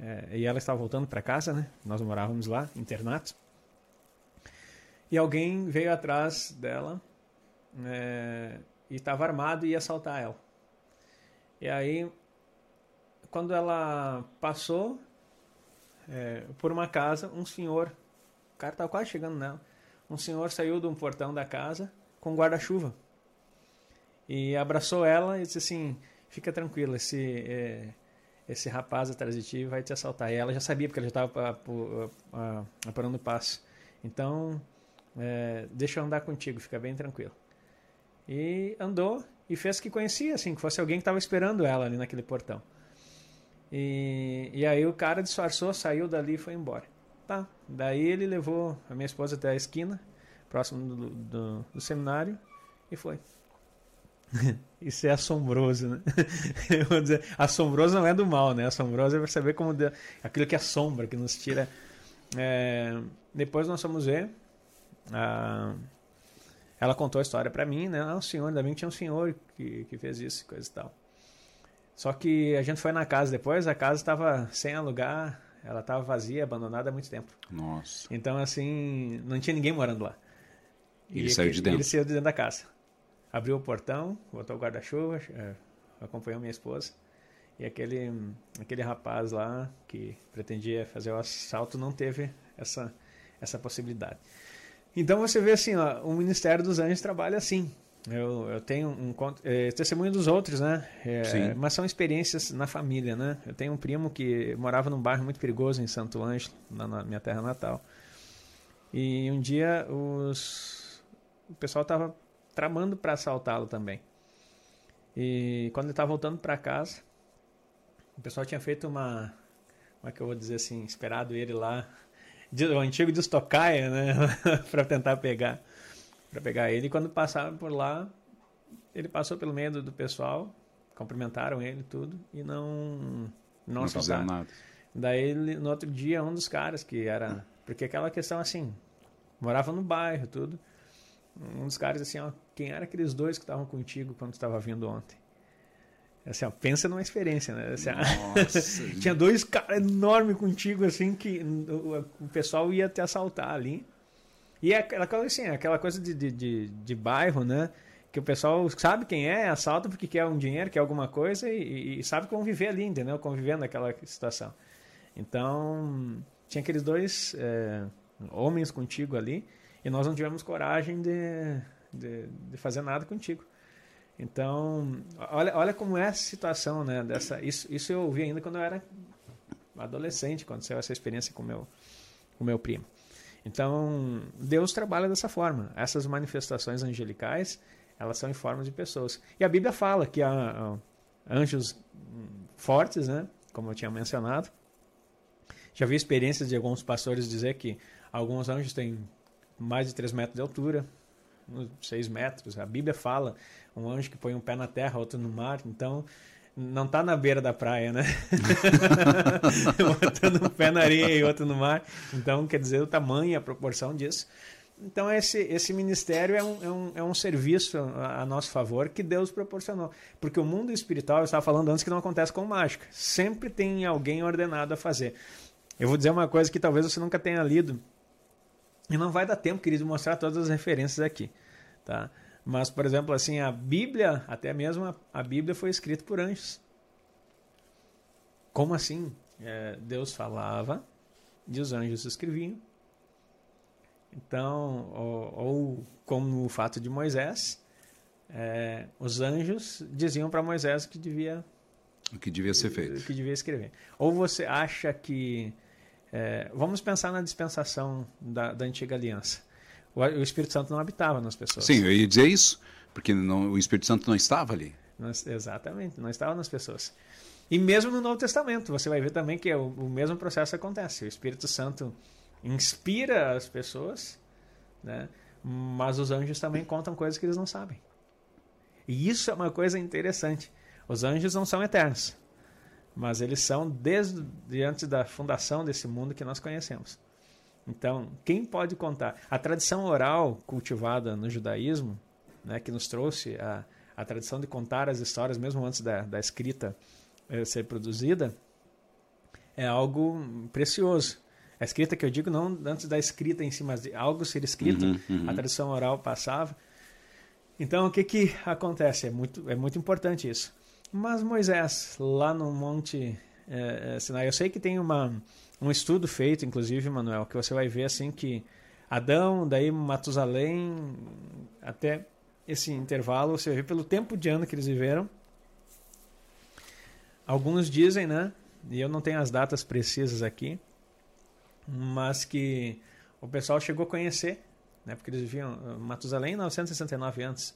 é, e ela estava voltando para casa, né? Nós morávamos lá, internato. E alguém veio atrás dela é, e estava armado e ia assaltar ela. E aí, quando ela passou é, por uma casa, um senhor, o cara estava quase chegando nela, um senhor saiu de um portão da casa com guarda-chuva e abraçou ela e disse assim: Fica tranquila, esse, é, esse rapaz atrás de ti vai te assaltar. E ela já sabia, porque ela já estava apurando o passo. Então, é, deixa eu andar contigo, fica bem tranquilo. E andou e fez que conhecia, assim, que fosse alguém que estava esperando ela ali naquele portão. E, e aí o cara disfarçou, saiu dali e foi embora. Tá. Daí ele levou a minha esposa até a esquina, próximo do, do, do seminário, e foi. Isso é assombroso, né? Eu vou dizer, assombroso não é do mal, né? Assombroso é perceber como de, aquilo que assombra, que nos tira. É, depois nós fomos ver. A, ela contou a história para mim, né? Ah, o senhor, ainda bem que tinha um senhor que, que fez isso, coisa e tal. Só que a gente foi na casa depois, a casa estava sem alugar, ela estava vazia, abandonada há muito tempo. Nossa. Então, assim, não tinha ninguém morando lá. E ele saiu de dentro? Ele saiu de dentro da casa. Abriu o portão, botou o guarda-chuva, é, acompanhou minha esposa. E aquele, aquele rapaz lá que pretendia fazer o assalto não teve essa, essa possibilidade. Então você vê assim, ó, o Ministério dos Anjos trabalha assim. Eu, eu tenho um é, testemunho dos outros, né? É, mas são experiências na família, né? Eu tenho um primo que morava num bairro muito perigoso em Santo Ângelo, na, na minha terra natal. E um dia os, o pessoal estava tramando para assaltá-lo também. E quando ele estava voltando para casa, o pessoal tinha feito uma, como é que eu vou dizer assim, esperado ele lá, o antigo destocaia, né? para tentar pegar para pegar ele. E quando passaram por lá, ele passou pelo meio do, do pessoal, cumprimentaram ele tudo e não não, não fizeram nada. Daí, no outro dia, um dos caras que era. Porque aquela questão assim, morava no bairro, tudo. Um dos caras assim, ó, quem eram aqueles dois que estavam contigo quando estava vindo ontem? Assim, ó, pensa numa experiência, né? Assim, tinha dois caras enormes contigo, assim, que o, o, pessoal ia te assaltar ali. E é aquela coisa assim, aquela coisa de, de, de, de bairro, né? que o pessoal sabe quem é, assalta porque quer um dinheiro, quer alguma coisa e, e sabe conviver ali, entendeu? Convivendo naquela situação. Então, tinha aqueles dois é, homens contigo ali e nós não tivemos coragem de, de, de, fazer nada contigo. Então, olha, olha como é a situação, né? Dessa, isso, isso eu ouvi ainda quando eu era adolescente, quando saiu essa experiência com meu, com meu primo. Então, Deus trabalha dessa forma. Essas manifestações angelicais, elas são em forma de pessoas. E a Bíblia fala que há, anjos fortes, né? Como eu tinha mencionado. Já vi experiências de alguns pastores dizer que alguns anjos têm mais de 3 metros de altura, 6 metros. A Bíblia fala um anjo que põe um pé na terra, outro no mar. Então, não está na beira da praia, né? Botando um pé na areia e outro no mar. Então, quer dizer, o tamanho e a proporção disso. Então, esse, esse ministério é um, é, um, é um serviço a, a nosso favor que Deus proporcionou. Porque o mundo espiritual, eu estava falando antes que não acontece com mágica. Sempre tem alguém ordenado a fazer. Eu vou dizer uma coisa que talvez você nunca tenha lido. E não vai dar tempo, querido, mostrar todas as referências aqui. Tá? Mas, por exemplo, assim, a Bíblia, até mesmo a, Bíblia foi escrita por anjos. Como assim? É, Deus falava e os anjos escreviam. Então, ou, ou como o fato de Moisés, é, os anjos diziam para Moisés que devia o que devia ser feito, que devia escrever. Ou você acha que é, vamos pensar na dispensação da, da antiga aliança. O, Espírito Santo não habitava nas pessoas. Sim, eu ia dizer isso, porque não, o Espírito Santo não estava ali. Exatamente, não estava nas pessoas. E mesmo no Novo Testamento, você vai ver também que o, o mesmo processo acontece. O Espírito Santo inspira as pessoas, né? mas os anjos também contam coisas que eles não sabem. E isso é uma coisa interessante. Os anjos não são eternos, mas eles são desde antes da fundação desse mundo que nós conhecemos. Então, quem pode contar? A tradição oral cultivada no judaísmo, né, que nos trouxe a, a tradição de contar as histórias mesmo antes da, da escrita eh, ser produzida, é algo precioso. A escrita que eu digo não antes da escrita em si, mas de algo ser escrito, uhum, uhum. a tradição oral passava. Então, o que que acontece? É muito, é muito importante isso. Mas Moisés, lá no Monte é, Sinai, eu sei que tem uma, um estudo feito, inclusive, Manuel, que você vai ver assim que Adão, daí Matusalém, até esse intervalo, você ver pelo tempo de ano que eles viveram. Alguns dizem, né? E eu não tenho as datas precisas aqui, mas que o pessoal chegou a conhecer, né? Porque eles viviam Matusalém 969 antes.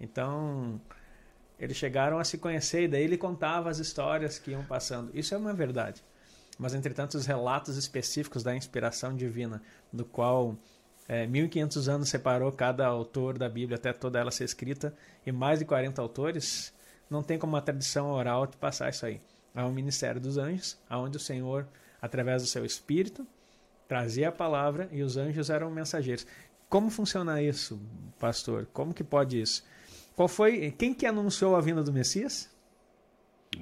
Então, eles chegaram a se conhecer e daí ele contava as histórias que iam passando. Isso é uma verdade. Mas, entretanto, os relatos específicos da inspiração divina, do qual é, 1500 anos separou cada autor da Bíblia até toda ela ser escrita, e mais de 40 autores, não tem como uma tradição oral te passar isso aí. Há um ministério dos anjos, onde o Senhor, através do seu Espírito, trazia a palavra e os anjos eram mensageiros. Como funciona isso, pastor? Como que pode isso? Qual foi? Quem que anunciou a vinda do Messias?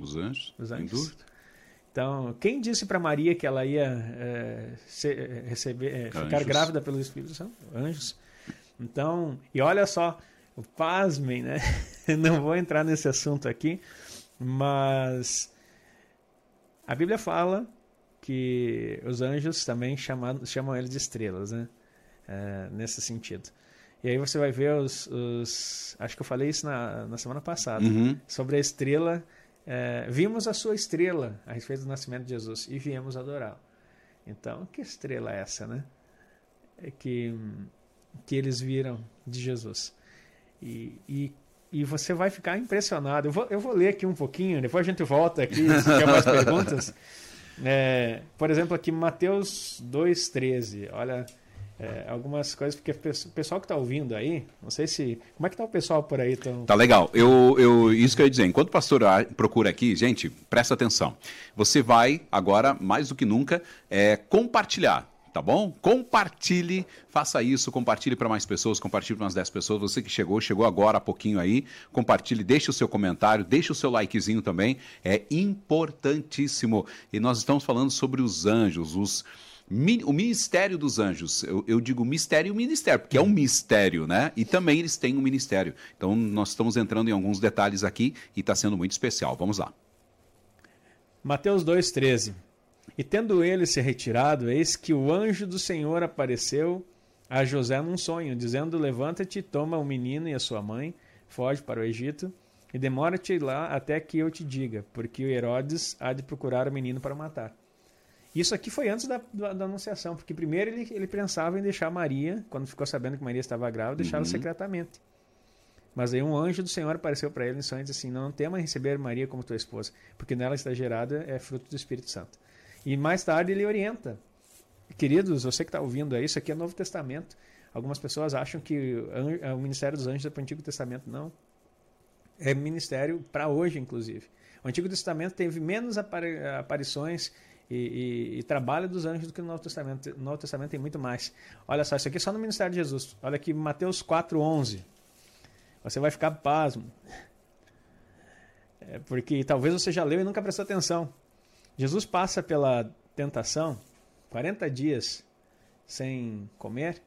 Os anjos. Os anjos. Sem dúvida. Então, quem disse para Maria que ela ia é, ser, eh, receber, é, ficar grávida pelo Espírito Santo? Anjos. Então, e olha só, pasmem, né? Não vou entrar nesse assunto aqui, mas a Bíblia fala que os anjos também chamam, chamam eles de estrelas, né? É, nesse sentido. E aí você vai ver os. os acho que eu falei isso na, na semana passada. Uhum. Sobre a estrela. É, vimos a sua estrela a respeito do nascimento de Jesus e viemos adorá-lo. Então, que estrela é essa, né? É que, que eles viram de Jesus. E, e, e você vai ficar impressionado. Eu vou, eu vou ler aqui um pouquinho, depois a gente volta aqui se tiver mais perguntas. É, por exemplo, aqui Mateus 2,13. Olha, é, algumas coisas, porque o pessoal que está ouvindo aí, não sei se. Como é que está o pessoal por aí? Tão... Tá legal. Eu, eu, isso que eu ia dizer. Enquanto o pastor procura aqui, gente, presta atenção. Você vai, agora, mais do que nunca, é, compartilhar tá bom? Compartilhe, faça isso, compartilhe para mais pessoas, compartilhe para umas 10 pessoas. Você que chegou, chegou agora há pouquinho aí, compartilhe, deixe o seu comentário, deixe o seu likezinho também, é importantíssimo. E nós estamos falando sobre os anjos, os o ministério dos anjos, eu, eu digo mistério e ministério, porque é um mistério, né? E também eles têm um ministério. Então nós estamos entrando em alguns detalhes aqui e está sendo muito especial. Vamos lá. Mateus 2,13 E tendo ele se retirado, eis que o anjo do Senhor apareceu a José num sonho, dizendo: Levanta-te, toma o menino e a sua mãe, foge para o Egito, e demora-te lá até que eu te diga, porque Herodes há de procurar o menino para matar. Isso aqui foi antes da, da, da, anunciação, porque primeiro ele, ele pensava em deixar Maria, quando ficou sabendo que Maria estava grávida, deixá-la uhum. secretamente. Mas aí um anjo do Senhor apareceu para ele em sonhos e disse assim: Não tema receber Maria como tua esposa, porque nela está gerada é fruto do Espírito Santo. E mais tarde ele orienta. Queridos, você que está ouvindo aí, isso aqui é Novo Testamento. Algumas pessoas acham que o ministério dos anjos é para o Antigo Testamento. Não. É ministério para hoje, inclusive. O Antigo Testamento teve menos aparições e, e, e, trabalho dos anjos do que no Novo Testamento. No Novo Testamento tem muito mais. Olha só, isso aqui é só no ministério de Jesus. Olha aqui, Mateus 4,11. Você vai ficar pasmo. É porque talvez você já leu e nunca prestou atenção. Jesus passa pela tentação 40 dias sem comer.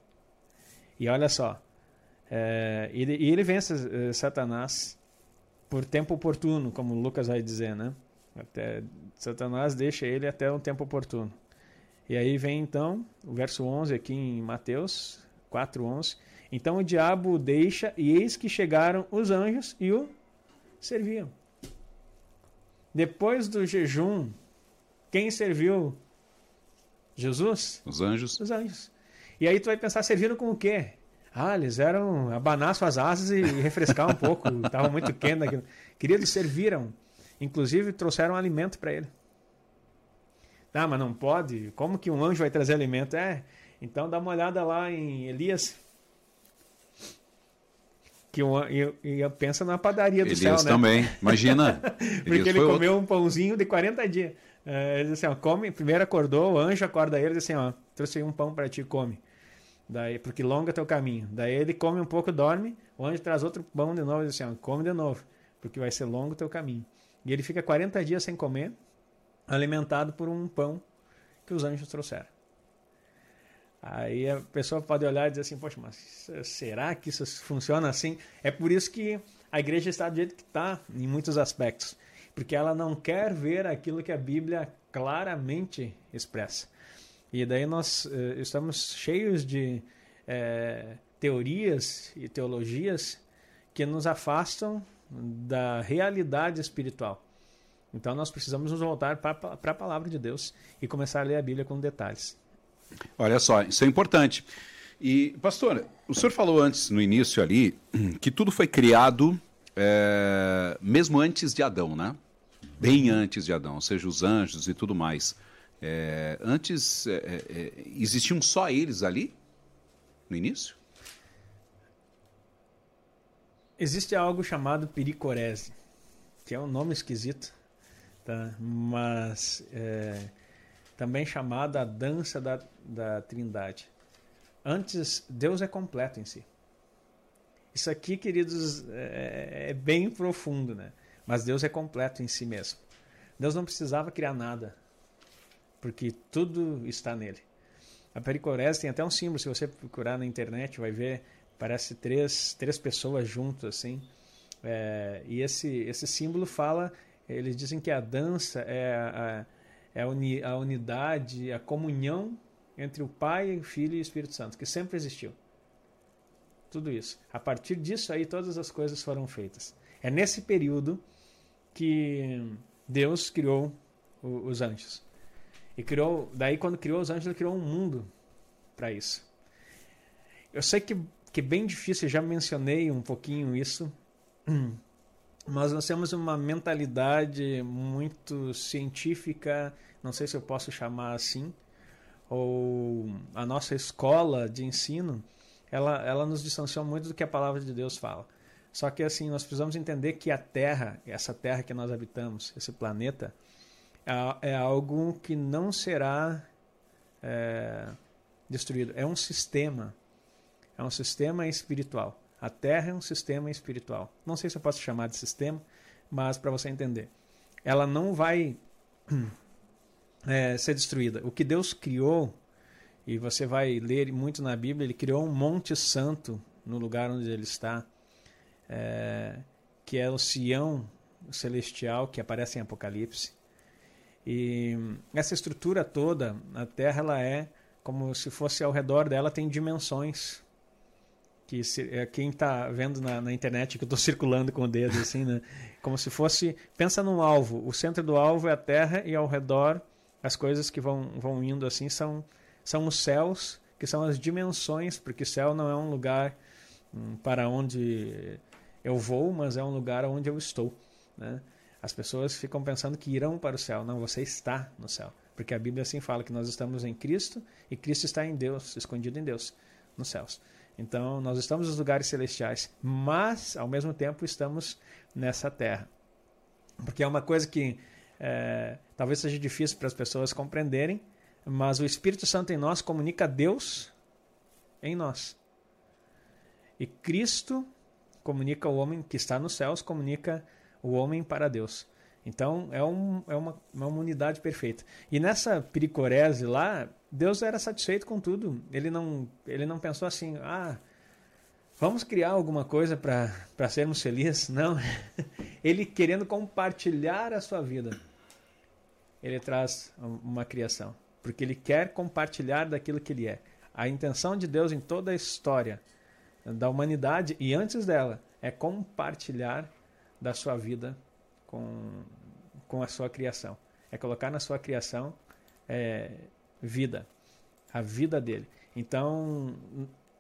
E olha só. É, e, e ele vence eh, Satanás por tempo oportuno, como Lucas vai dizer, né? Até Satanás deixa ele até um tempo oportuno. E aí vem então o verso 11 aqui em Mateus 4:11. Então o diabo o deixa e eis que chegaram os anjos e o serviam. Depois do jejum, quem serviu Jesus? Os anjos. Os anjos. E aí tu vai pensar, serviram com o quê? Ah, eles eram abanar suas asas e refrescar um pouco. Estava muito quente aquilo. Queridos, serviram Inclusive trouxeram alimento para ele. Ah, mas não pode? Como que um anjo vai trazer alimento? É, então dá uma olhada lá em Elias. Que um, e, e pensa na padaria do Elias céu, né? também, imagina. Porque ele comeu outro. um pãozinho de 40 dias. É, ele disse assim, ó, come, primeiro acordou, o anjo acorda ele e diz assim, ó, trouxe um pão para ti, come. Daí, porque longa teu caminho. Daí ele come um pouco, dorme, o anjo traz outro pão de novo e diz assim, ó, come de novo, porque vai ser longo teu caminho. E ele fica 40 dias sem comer, alimentado por um pão que os anjos trouxeram. Aí a pessoa pode olhar e dizer assim: Poxa, mas será que isso funciona assim? É por isso que a igreja está do jeito que está, em muitos aspectos. Porque ela não quer ver aquilo que a Bíblia claramente expressa. E daí nós eh, estamos cheios de eh, teorias e teologias que nos afastam da realidade espiritual. Então nós precisamos nos voltar para a palavra de Deus e começar a ler a Bíblia com detalhes. Olha só, isso é importante. E, pastor, o senhor falou antes, no início ali, que tudo foi criado é, mesmo antes de Adão, né? Bem antes de Adão, ou seja, os anjos e tudo mais. É, antes, é, é existiam só eles ali, no início? Existe algo chamado pericorese, que é um nome esquisito, tá? mas é, também chamada a dança da, da trindade. Antes, Deus é completo em si. Isso aqui, queridos, é, é bem profundo, né? Mas Deus é completo em si mesmo. Deus não precisava criar nada, porque tudo está nele. A pericorese tem até um símbolo, se você procurar na internet, vai ver parece três, três pessoas juntas assim. É, e esse, esse símbolo fala, eles dizem que a dança é a, é a, uni, a unidade, a comunhão entre o Pai, o Filho e o Espírito Santo, que sempre existiu. Tudo isso. A partir disso aí todas as coisas foram feitas. É nesse período que Deus criou os anjos. E criou, daí quando criou os anjos, ele criou um mundo para isso. Eu sei que que é bem difícil, já mencionei um pouquinho isso, mas nós temos uma mentalidade muito científica, não sei se eu posso chamar assim, ou a nossa escola de ensino, ela, ela nos distanciou muito do que a palavra de Deus fala. Só que assim, nós precisamos entender que a Terra, essa Terra que nós habitamos, esse planeta, é, é algo que não será é, destruído. É um sistema. É um sistema espiritual. A Terra é um sistema espiritual. Não sei se eu posso chamar de sistema, mas para você entender. Ela não vai é, ser destruída. O que Deus criou, e você vai ler muito na Bíblia, ele criou um monte santo no lugar onde ele está, é, que é o Sião celestial que aparece em Apocalipse. E essa estrutura toda, a Terra, ela é como se fosse ao redor dela tem dimensões que é, quem está vendo na, na, internet que eu estou circulando com o dedo assim, né? Como se fosse pensa num alvo. O centro do alvo é a Terra e ao redor as coisas que vão vão indo assim são são os céus que são as dimensões, porque céu não é um lugar hum, para onde eu vou, mas é um lugar onde eu estou, né? As pessoas ficam pensando que irão para o céu. Não, você está no céu. Porque a Bíblia assim fala que nós estamos em Cristo e Cristo está em Deus, escondido em Deus, nos céus. Então, nós estamos nos lugares celestiais, mas, ao mesmo tempo, estamos nessa terra. Porque é uma coisa que é, talvez seja difícil para as pessoas compreenderem, mas o Espírito Santo em nós comunica Deus em nós. E Cristo comunica o homem que está nos céus, comunica o homem para Deus. Então é, um, é uma, uma unidade perfeita. E nessa pericorese lá, Deus era satisfeito com tudo. Ele não, ele não pensou assim, ah, vamos criar alguma coisa para sermos felizes. Não. Ele querendo compartilhar a sua vida. Ele traz uma criação. Porque ele quer compartilhar daquilo que ele é. A intenção de Deus em toda a história da humanidade e antes dela é compartilhar da sua vida com, com a sua criação. É colocar na sua criação é, vida, a vida dele. Então,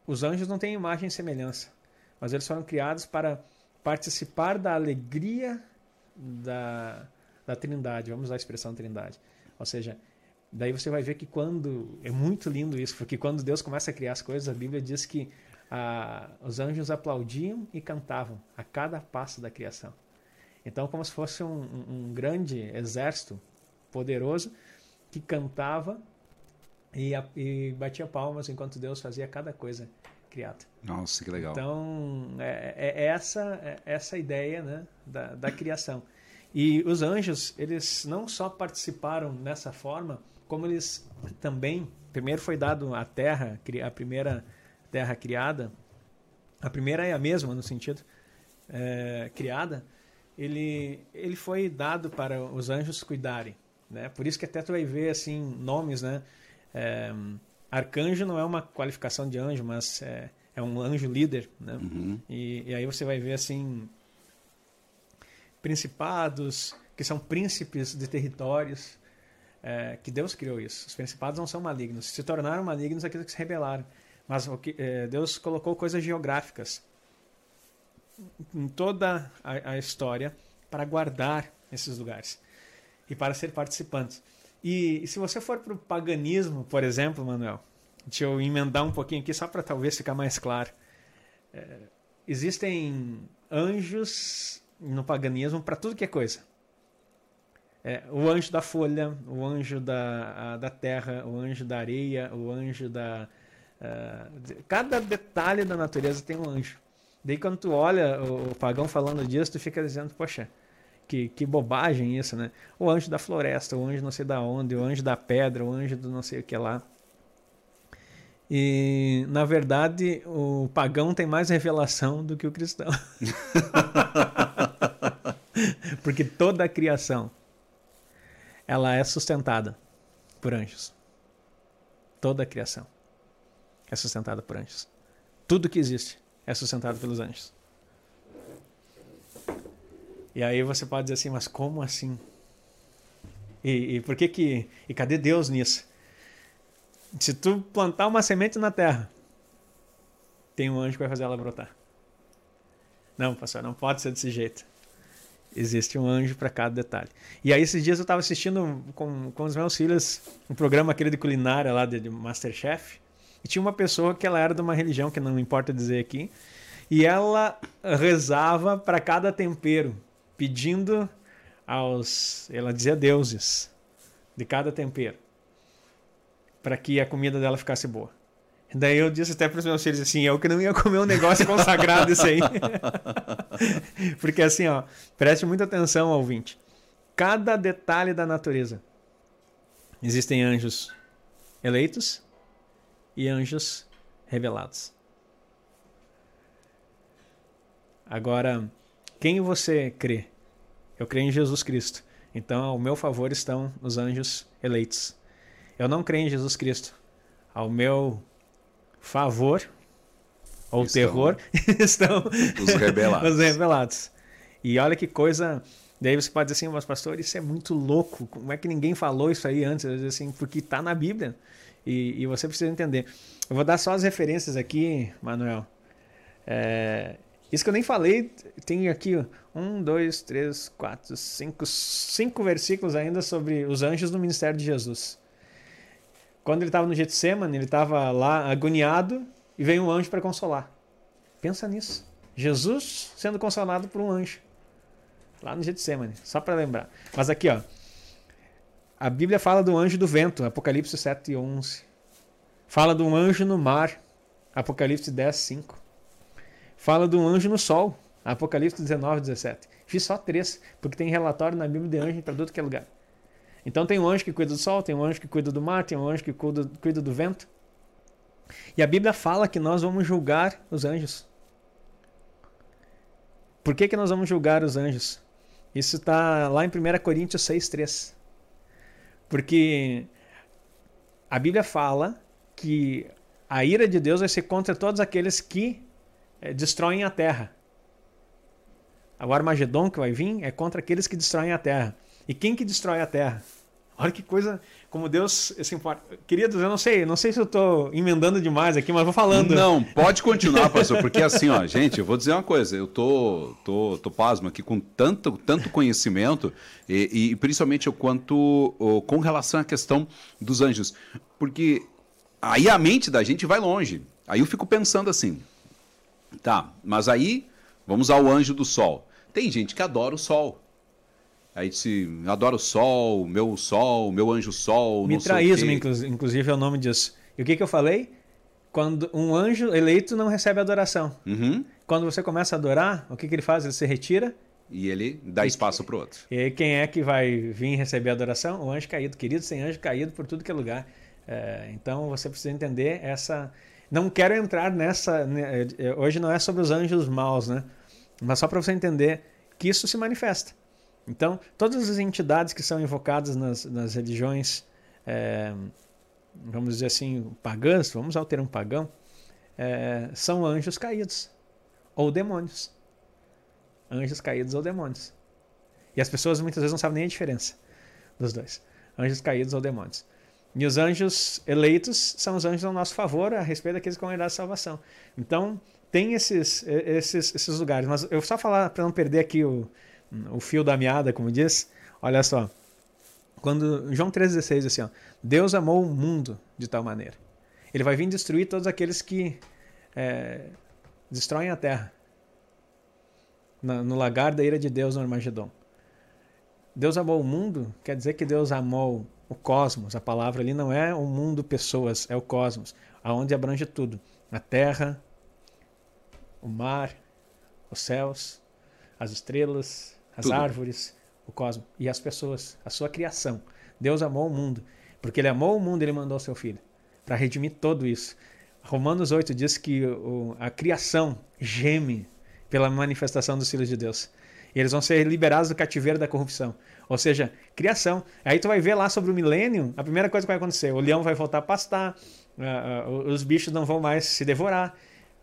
os anjos não têm imagem e semelhança, mas eles foram criados para participar da alegria da, da Trindade. Vamos usar a expressão Trindade. Ou seja, daí você vai ver que quando. É muito lindo isso, porque quando Deus começa a criar as coisas, a Bíblia diz que a, os anjos aplaudiam e cantavam a cada passo da criação. Então, como se fosse um, um grande exército poderoso que cantava e, e, batia palmas enquanto Deus fazia cada coisa criada. Nossa, que legal. Então, é, é, é essa, é essa ideia né, da, da criação. E os anjos, eles não só participaram nessa forma, como eles também, primeiro foi dado a terra, a primeira terra criada, a primeira é a mesma no sentido é, criada, ele, ele foi dado para os anjos cuidarem. Né? Por isso que até tu vai ver assim nomes, né? É, arcanjo não é uma qualificação de anjo, mas é, é um anjo líder, né? Uhum. E, e, aí você vai ver assim principados que são príncipes de territórios é, que Deus criou isso. Os principados não são malignos, se tornaram malignos aqueles que se rebelaram. Mas que, é, Deus colocou coisas geográficas em toda a, a história para guardar esses lugares e para ser participantes. E, se você for para o paganismo, por exemplo, Manuel, deixa eu emendar um pouquinho aqui só para talvez ficar mais claro. É, existem anjos no paganismo para tudo que é coisa. É, o anjo da folha, o anjo da, a, da terra, o anjo da areia, o anjo da, Uh, cada detalhe da natureza tem um anjo. Daí quando tu olha o, o pagão falando disso, tu fica dizendo, poxa, que, que bobagem isso, né? O anjo da floresta, o anjo não sei da onde, o anjo da pedra, o anjo do não sei o que lá. E, na verdade, o pagão tem mais revelação do que o cristão. Porque toda a criação ela é sustentada por anjos. Toda a criação é sustentada por anjos. Tudo que existe é sustentado pelos anjos. E aí você pode dizer assim, mas como assim? E, e por que que e cadê Deus nisso? Se tu plantar uma semente na terra, tem um anjo que vai fazer ela brotar. Não, pastor, não pode ser desse jeito. Existe um anjo para cada detalhe. E aí, esses dias eu estava assistindo com, com os meus filhos um programa aquele de culinária lá de, de Masterchef. E tinha uma pessoa que ela era de uma religião, que não importa dizer aqui, e ela rezava para cada tempero, pedindo aos, ela dizia deuses, de cada tempero, para que a comida dela ficasse boa. Daí eu disse até para os meus filhos assim, eu que não ia comer um negócio consagrado isso aí. Porque assim, ó, preste muita atenção, ouvinte. Cada detalhe da natureza. Existem anjos eleitos e anjos revelados. Agora, quem você crê? Eu creio em Jesus Cristo. Então, ao meu favor estão os anjos eleitos. Eu não creio em Jesus Cristo. Ao meu favor ou estão, terror estão os revelados. os revelados. E olha que coisa. Daí você pode dizer assim, mas pastor, isso é muito louco. Como é que ninguém falou isso aí antes? Assim, porque está na Bíblia. E, e, você precisa entender. Eu vou dar só as referências aqui, Manuel. É, isso que eu nem falei, tem aqui um, dois, três, quatro, cinco, cinco versículos ainda sobre os anjos no ministério de Jesus. Quando ele estava no Getsemane, ele estava lá agoniado e veio um anjo para consolar. Pensa nisso. Jesus sendo consolado por um anjo. Lá no Getsemane, só para lembrar. Mas aqui, ó. A Bíblia fala do anjo do vento, Apocalipse 7 e 11. Fala do anjo no mar, Apocalipse 10, 5. Fala do anjo no sol, Apocalipse 19, 17. Fiz só três, porque tem relatório na Bíblia de anjo para tudo que é lugar. Então tem um anjo que cuida do sol, tem um anjo que cuida do mar, tem um anjo que cuida, cuida do vento. E a Bíblia fala que nós vamos julgar os anjos. Por que, que nós vamos julgar os anjos? Isso está lá em 1 Coríntios 6,3. Porque a Bíblia fala que a ira de Deus vai ser contra todos aqueles que é, destroem a terra. O Armagedon que vai vir é contra aqueles que destroem a terra. E quem que destrói a terra? Olha que coisa, como Deus se importa. Queridos, eu não sei, não sei se eu estou emendando demais aqui, mas vou falando. Não, pode continuar, pastor, porque assim, ó, gente, eu vou dizer uma coisa, eu tô, tô, tô pasmo aqui com tanto, tanto conhecimento e, e principalmente o quanto o, com relação à questão dos anjos, porque aí a mente da gente vai longe. Aí eu fico pensando assim, Tá, mas aí vamos ao anjo do sol. Tem gente que adora o sol. Aí se adora o sol, meu sol, meu anjo sol. Mitraísmo, inclusive, é o nome disso. E o que, que eu falei? Quando um anjo eleito não recebe adoração. Uhum. Quando você começa a adorar, o que, que ele faz? Ele se retira. E ele dá espaço para o outro. E quem é que vai vir receber adoração? O anjo caído. Querido, sem anjo caído por tudo que é lugar. É, então você precisa entender essa não quero entrar nessa. Né, é, hoje não é sobre os anjos maus, né? Mas só para você entender que isso se manifesta. Então, todas as entidades que são invocadas nas, nas religiões, é, vamos dizer assim, pagãs, vamos usar o termo pagão, é, são anjos caídos ou demônios. Anjos caídos ou demônios. E as pessoas muitas vezes não sabem nem a diferença dos dois: anjos caídos ou demônios. E os anjos eleitos são os anjos ao nosso favor a respeito daqueles que vão herdar a salvação. Então, tem esses, esses, esses lugares. Mas eu só falar, para não perder aqui o, o fio da meada, como diz, olha só. Quando João 3,16 assim, ó, Deus amou o mundo de tal maneira. Ele vai vir destruir todos aqueles que é, destroem a terra. No, lagar da ira de Deus no Armagedon. Deus amou o mundo, quer dizer que Deus amou o cosmos. A palavra ali não é o mundo pessoas, é o cosmos, aonde abrange tudo: a terra, o mar, os céus, as estrelas, as tudo. árvores, o cosmos e as pessoas, a sua criação. Deus amou o mundo, porque ele amou o mundo, ele mandou o seu filho para redimir tudo isso. Romanos 8 diz que o, a criação geme pela manifestação dos filhos de Deus. E eles vão ser liberados do cativeiro da corrupção. Ou seja, criação. Aí tu vai ver lá sobre o milênio, a primeira coisa que vai acontecer, o leão vai voltar a pastar, uh, uh, os bichos não vão mais se devorar.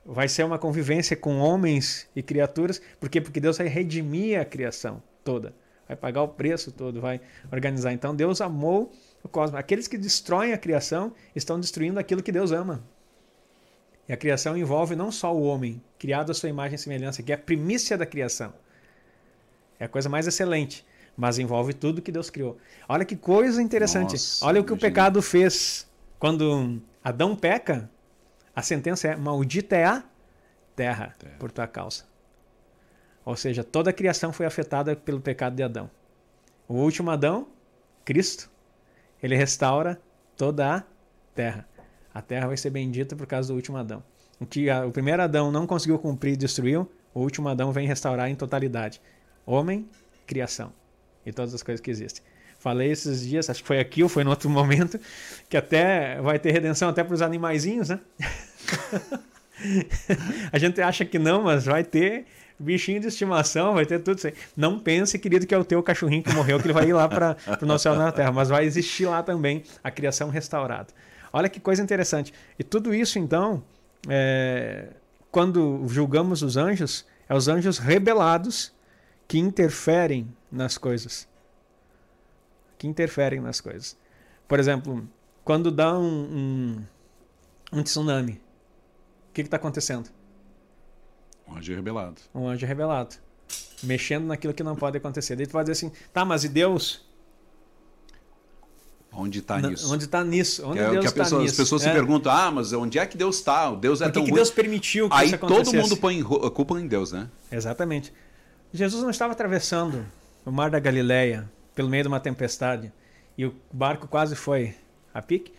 Vai ser uma convivência com homens e criaturas. Por quê? Porque Deus vai redimir a criação toda. Vai pagar o preço todo, vai organizar. Então Deus amou o cosmos. Aqueles que destroem a criação estão destruindo aquilo que Deus ama. E a criação envolve não só o homem, criado à sua imagem e semelhança, que é a primícia da criação É a coisa mais excelente. Mas envolve tudo que Deus criou. Olha que coisa interessante. Nossa, Olha o que o imagina. pecado fez. Quando Adão peca, a sentença é: maldita é a terra Terra. por tua causa. Ou seja, toda a criação foi afetada pelo pecado de Adão. O último Adão, Cristo, ele restaura toda a terra. A terra vai ser bendita por causa do último Adão. O que a- o primeiro Adão não conseguiu cumprir e destruiu, o último Adão vem restaurar em totalidade. Homem, criação e todas as coisas que existem. Falei esses dias, acho que foi aqui ou foi em outro momento, que até vai ter redenção até para os animaizinhos, né? a gente acha que não, mas vai ter bichinho de estimação, vai ter tudo isso aí. Não pense, querido, que é o teu cachorrinho que morreu, que ele vai ir lá para o nosso céu na terra, mas vai existir lá também a criação restaurada. Olha que coisa interessante. E tudo isso, então, é, quando julgamos os anjos, é os anjos rebelados que interferem nas coisas. Que interferem nas coisas. Por exemplo, quando dá um, um, um tsunami, o que está acontecendo? Um anjo rebelado. Um anjo rebelado. Mexendo naquilo que não pode acontecer. Daí tu vai dizer assim, tá, mas e Deus? Onde está nisso? Onde está nisso? Onde é Deus que a está pessoa- nisso? as pessoas se É. perguntam, ah, mas onde é que Deus está? Deus é Por que, tão que ruim. Deus permitiu que Aí isso todo acontecesse? mundo põe ro- a culpa em Deus, né? Exatamente. Jesus não estava atravessando o mar da Galileia pelo meio de uma tempestade e o barco quase foi a pique.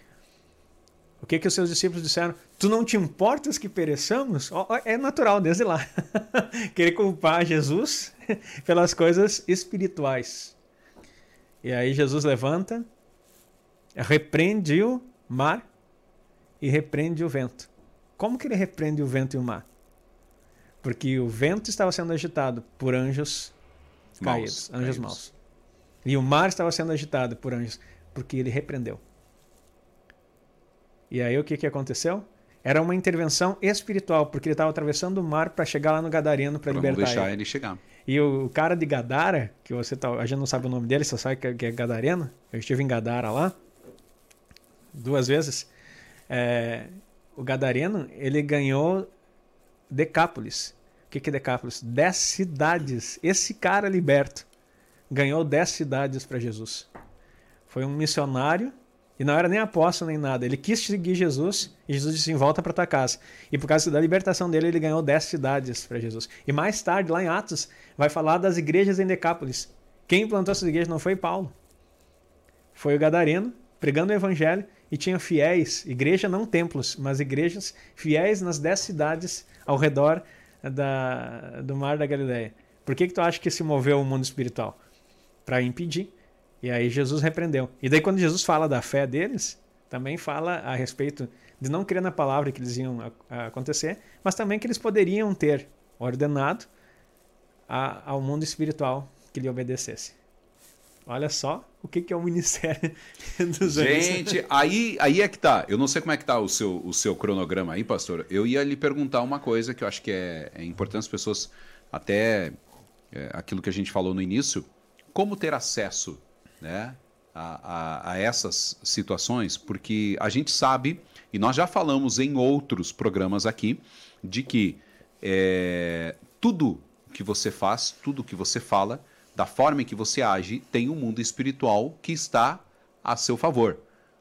O que que os seus discípulos disseram? Tu não te importas que pereçamos? É natural desde lá. Querer culpar Jesus pelas coisas espirituais. E aí Jesus levanta, repreende o mar e repreende o vento. Como que ele repreende o vento e o mar? Porque o vento estava sendo agitado por anjos Maus, caídos, anjos caídos. maus. E o mar estava sendo agitado por anjos, porque ele repreendeu. E aí o que, que aconteceu? Era uma intervenção espiritual, porque ele estava atravessando o mar para chegar lá no Gadareno para libertar deixar ele. ele chegar. E o cara de Gadara, que você tá, a gente não sabe o nome dele, só sabe que é- que é Gadareno. Eu estive em Gadara lá duas vezes. É, o Gadareno, ele ganhou Decápolis. O que que é Decápolis? Dez cidades. Esse cara liberto ganhou dez cidades para Jesus. Foi um missionário e não era nem apóstolo nem nada. Ele quis seguir Jesus e Jesus disse: assim, volta para tua casa. E por causa da libertação dele, ele ganhou dez cidades para Jesus. E mais tarde, lá em Atos, vai falar das igrejas em Decápolis. Quem plantou essas igrejas não foi Paulo. Foi o Gadareno, pregando o evangelho, e tinha fiéis, igreja não templos, mas igrejas fiéis nas dez cidades ao redor da, do mar da Galileia. Por que, que tu acha que se moveu o mundo espiritual? Para impedir. E aí Jesus repreendeu. E daí quando Jesus fala da fé deles, também fala a respeito de não crer na palavra que eles iam acontecer, mas também que eles poderiam ter ordenado a- ao mundo espiritual que lhe obedecesse. Olha só o que, que é o ministério dos. Gente, aí, aí é que tá. Eu não sei como é que tá o seu, o seu cronograma aí, pastor. Eu ia lhe perguntar uma coisa que eu acho que é, é importante as pessoas, até é, aquilo que a gente falou no início, como ter acesso né, a, a, a essas situações, porque a gente sabe, e nós já falamos em outros programas aqui, de que é, tudo que você faz, tudo que você fala, da forma em que você age, tem um mundo espiritual que está a seu favor.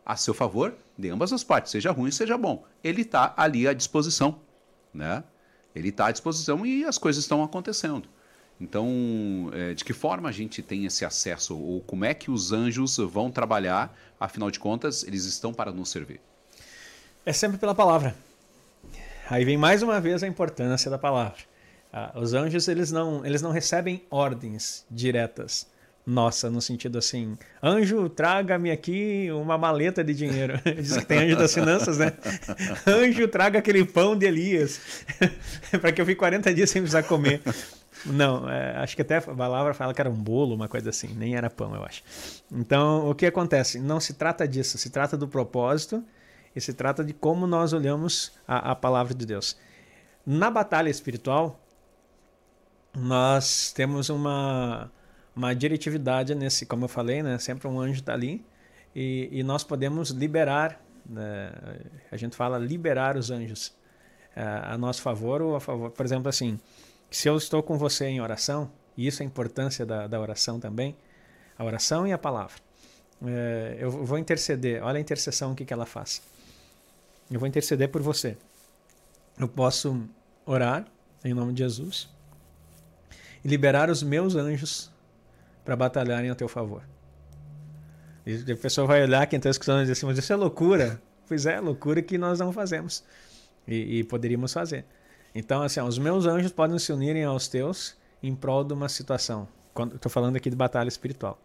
A seu favor de ambas as partes, seja ruim, seja bom. Ele está ali à disposição, né? Ele está à disposição e as coisas estão acontecendo. Então, é, de que forma a gente tem esse acesso? Ou como é que os anjos vão trabalhar? Afinal de contas, eles estão para nos servir. É sempre pela palavra. Aí vem mais uma vez a importância da palavra. Ah, os anjos eles não, eles não recebem ordens diretas. Nossa, no sentido assim, anjo, traga-me aqui uma maleta de dinheiro. Diz que tem anjo das finanças, né? Anjo, traga aquele pão de Elias, para que eu fique 40 dias sem precisar comer. Não, é, acho que até a palavra fala que era um bolo, uma coisa assim, nem era pão, eu acho. Então, o que acontece? Não se trata disso, se trata do propósito e se trata de como nós olhamos a, a palavra de Deus. Na batalha espiritual, nós temos uma, uma diretividade nesse, como eu falei, né? Sempre um anjo está ali e, e nós podemos liberar, né? a gente fala liberar os anjos eh, a nosso favor ou a favor. Por exemplo, assim, se eu estou com você em oração E isso é a importância da, da oração também. A oração e a palavra. É, eu vou interceder. Olha a intercessão que, que ela faz. Eu vou interceder por você. Eu posso orar em nome de Jesus e liberar os meus anjos para batalharem a teu favor. E a pessoa vai olhar, quem está escutando, e dizer assim, mas isso é loucura. Pois é, loucura que nós não fazemos. E, e poderíamos fazer. Então, assim, ó, os meus anjos podem se unirem aos teus em prol de uma situação. Estou falando aqui de batalha espiritual.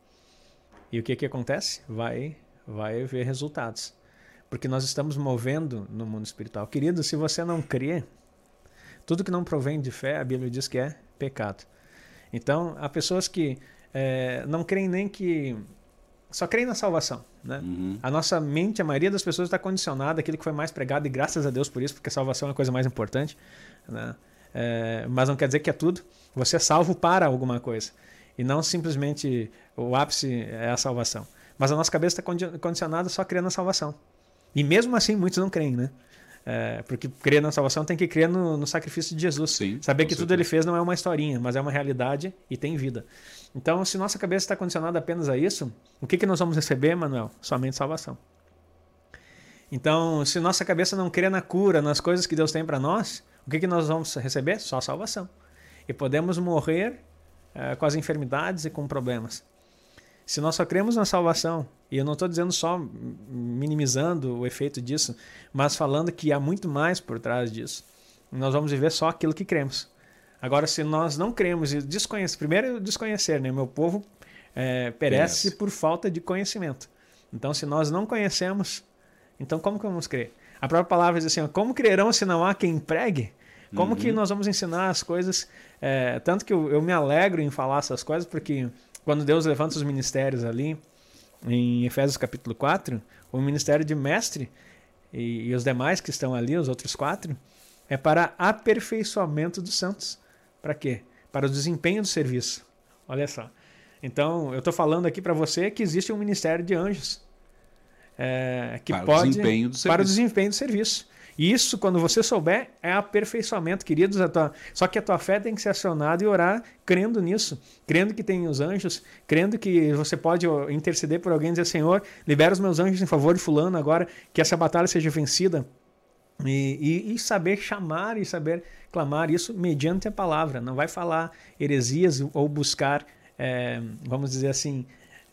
E o que, que acontece? Vai, vai haver resultados. Porque nós estamos movendo no mundo espiritual. Querido, se você não crê, tudo que não provém de fé, a Bíblia diz que é pecado. Então, há pessoas que é, não creem nem que. Só creem na salvação. Né? Uhum. A nossa mente, a maioria das pessoas está condicionada àquilo que foi mais pregado, e graças a Deus por isso, porque a salvação é a coisa mais importante. Né? É, mas não quer dizer que é tudo. Você é salvo para alguma coisa. E não simplesmente o ápice é a salvação. Mas a nossa cabeça está condicionada só a crer na salvação. E mesmo assim, muitos não creem, né? É, porque crer na salvação tem que crer no, no sacrifício de Jesus. Sim, Saber que certeza. tudo ele fez não é uma historinha, mas é uma realidade e tem vida. Então, se nossa cabeça está condicionada apenas a isso, o que, que nós vamos receber, Manuel? Somente salvação. Então, se nossa cabeça não crê na cura, nas coisas que Deus tem para nós, o que, que nós vamos receber? Só salvação. E podemos morrer é, com as enfermidades e com problemas. Se nós só cremos na salvação, e eu não estou dizendo só minimizando o efeito disso, mas falando que há muito mais por trás disso, nós vamos viver só aquilo que cremos. Agora, se nós não cremos e desconhecemos, primeiro desconhecer, né? Meu povo é, perece por falta de conhecimento. Então, se nós não conhecemos, então como que vamos crer? A própria palavra diz assim: como crerão se não há quem pregue? Como uhum. que nós vamos ensinar as coisas? É, tanto que eu, eu, me alegro em falar essas coisas, porque quando Deus levanta os ministérios ali, em Efésios capítulo 4, o ministério de mestre e, e os demais que estão ali, os outros quatro, é para aperfeiçoamento dos santos. Para quê? Para o desempenho do serviço. Olha só. Então, eu estou falando aqui para você que existe um ministério de anjos. É, que para pode, o desempenho do serviço. Para o desempenho do serviço. Isso, quando você souber, é aperfeiçoamento, queridos. Tua... Só que a tua fé tem que ser acionada e orar crendo nisso, crendo que tem os anjos, crendo que você pode interceder por alguém e dizer: Senhor, libera os meus anjos em favor de Fulano agora, que essa batalha seja vencida. E, e, e, saber chamar e saber clamar isso mediante a palavra. Não vai falar heresias ou buscar, é, vamos dizer assim,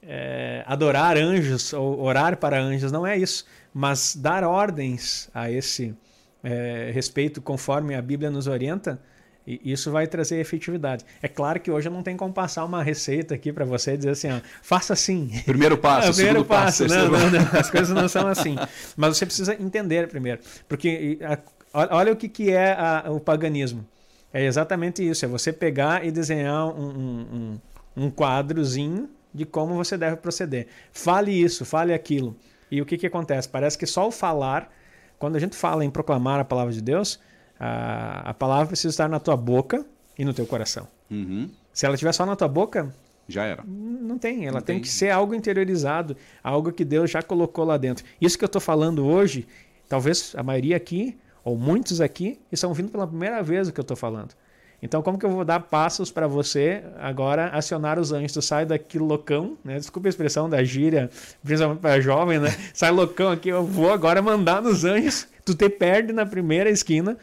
é, adorar anjos ou orar para anjos. Não é isso mas dar ordens a esse é, respeito conforme a Bíblia nos orienta, isso vai trazer efetividade. É claro que hoje eu não tenho como passar uma receita aqui para você dizer assim, ó, faça assim. Primeiro passo, é, primeiro passo. passo não, não, não, as coisas não são assim. Mas você precisa entender primeiro, porque a, olha o que, que é a, o paganismo. É exatamente isso, é você pegar e desenhar um, um, um quadrozinho de como você deve proceder. Fale isso, fale aquilo. E o que, que acontece? Parece que só o falar, quando a gente fala em proclamar a palavra de Deus, a, a palavra precisa estar na tua boca e no teu coração. Uhum. Se ela estiver só na tua boca, já era. Não tem. Ela não tem, tem, que ser algo interiorizado, algo que Deus já colocou lá dentro. Isso que eu estou falando hoje, talvez a maioria aqui, ou muitos aqui, estão ouvindo pela primeira vez o que eu estou falando. Então, como que eu vou dar passos para você agora acionar os anjos? Tu sai daquele loucão, né? Desculpa a expressão da gíria, principalmente para jovem, né? Sai loucão aqui, eu vou agora mandar nos anjos. Tu te perde na primeira esquina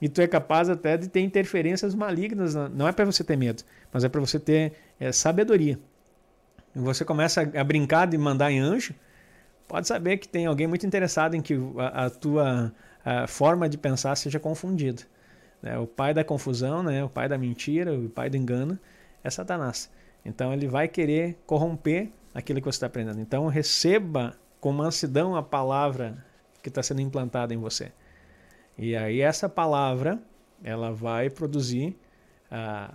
e tu é capaz até de ter interferências malignas. Não é para você ter medo, mas é para você ter é, sabedoria. E você começa a, brincar de mandar em anjo, pode saber que tem alguém muito interessado em que a, a tua a forma de pensar seja confundida. Né? O pai da confusão, né? o pai da mentira, o pai do engano é Satanás. Então ele vai querer corromper aquilo que você está aprendendo. Então receba com mansidão a palavra que está sendo implantada em você. E aí essa palavra ela vai produzir uh,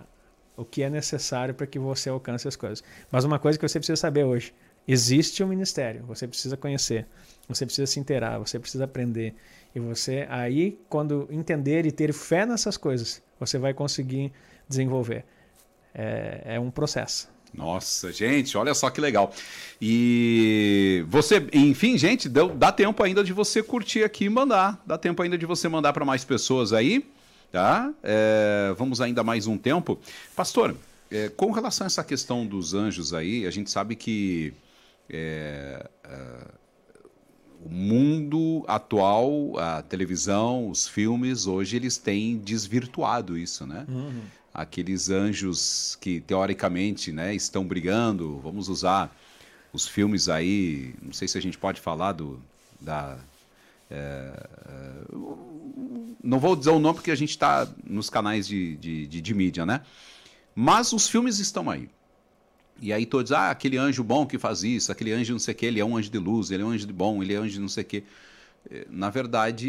o que é necessário para que você alcance as coisas. Mas uma coisa que você precisa saber hoje: existe um ministério, você precisa conhecer, você precisa se inteirar, você precisa aprender. E você aí, quando entender e ter fé nessas coisas, você vai conseguir desenvolver. É, é um processo. Nossa, gente, olha só que legal. E você, enfim, gente, dá, dá tempo ainda de você curtir aqui e mandar. Dá tempo ainda de você mandar para mais pessoas aí, tá? É, vamos ainda mais um tempo. Pastor, É, com relação a essa questão dos anjos aí, a gente sabe que é, é, o mundo atual, a televisão, os filmes, hoje eles têm desvirtuado isso, né? Uhum. Aqueles anjos que teoricamente né, estão brigando, vamos usar os filmes aí, não sei se a gente pode falar do, da é, é, não vou dizer o nome porque a gente está nos canais de, de, de, de, mídia, né? Mas os filmes estão aí. E aí todos, ah, aquele anjo bom que faz isso, aquele anjo não sei o que, ele é um anjo de luz, ele é um anjo de bom, ele é um anjo de não sei o que. É, na verdade,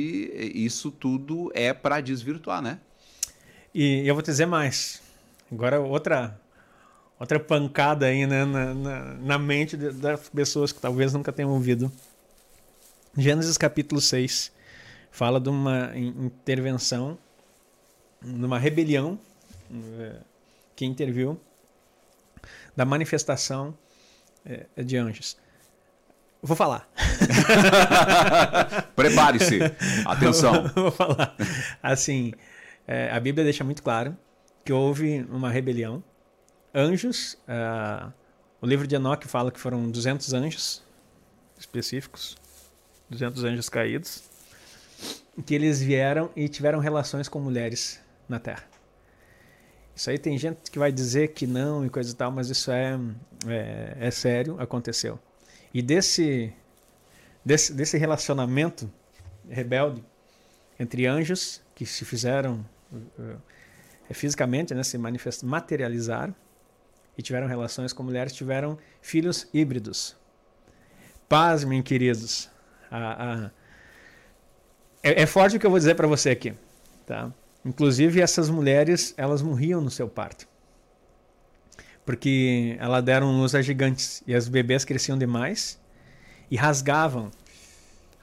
isso tudo é para desvirtuar, né? E eu vou te dizer mais. Agora, outra outra pancada aí né, na, na, na mente das pessoas que talvez nunca tenham ouvido. Gênesis capítulo 6 fala de uma intervenção, de uma rebelião eh, que interviu da manifestação eh, de anjos. Vou falar. Prepare-se. Atenção. Vou falar. Assim, eh, a Bíblia deixa muito claro que houve uma rebelião. Anjos, uh, o livro de Enoque fala que foram 200 anjos específicos 200 anjos caídos, que eles vieram e tiveram relações com mulheres na Terra. Isso aí tem gente que vai dizer que não e coisa e tal, mas isso é, é, é sério, aconteceu. E desse, desse, desse relacionamento rebelde entre anjos que se fizeram uh, fisicamente, né, se materializaram e tiveram relações com mulheres, tiveram filhos híbridos. Pasmem, queridos, a, a... É, é, forte o que eu vou dizer para você aqui, tá? Inclusive essas mulheres, elas morriam no seu parto. Porque elas deram luz a gigantes e as bebês cresciam demais e rasgavam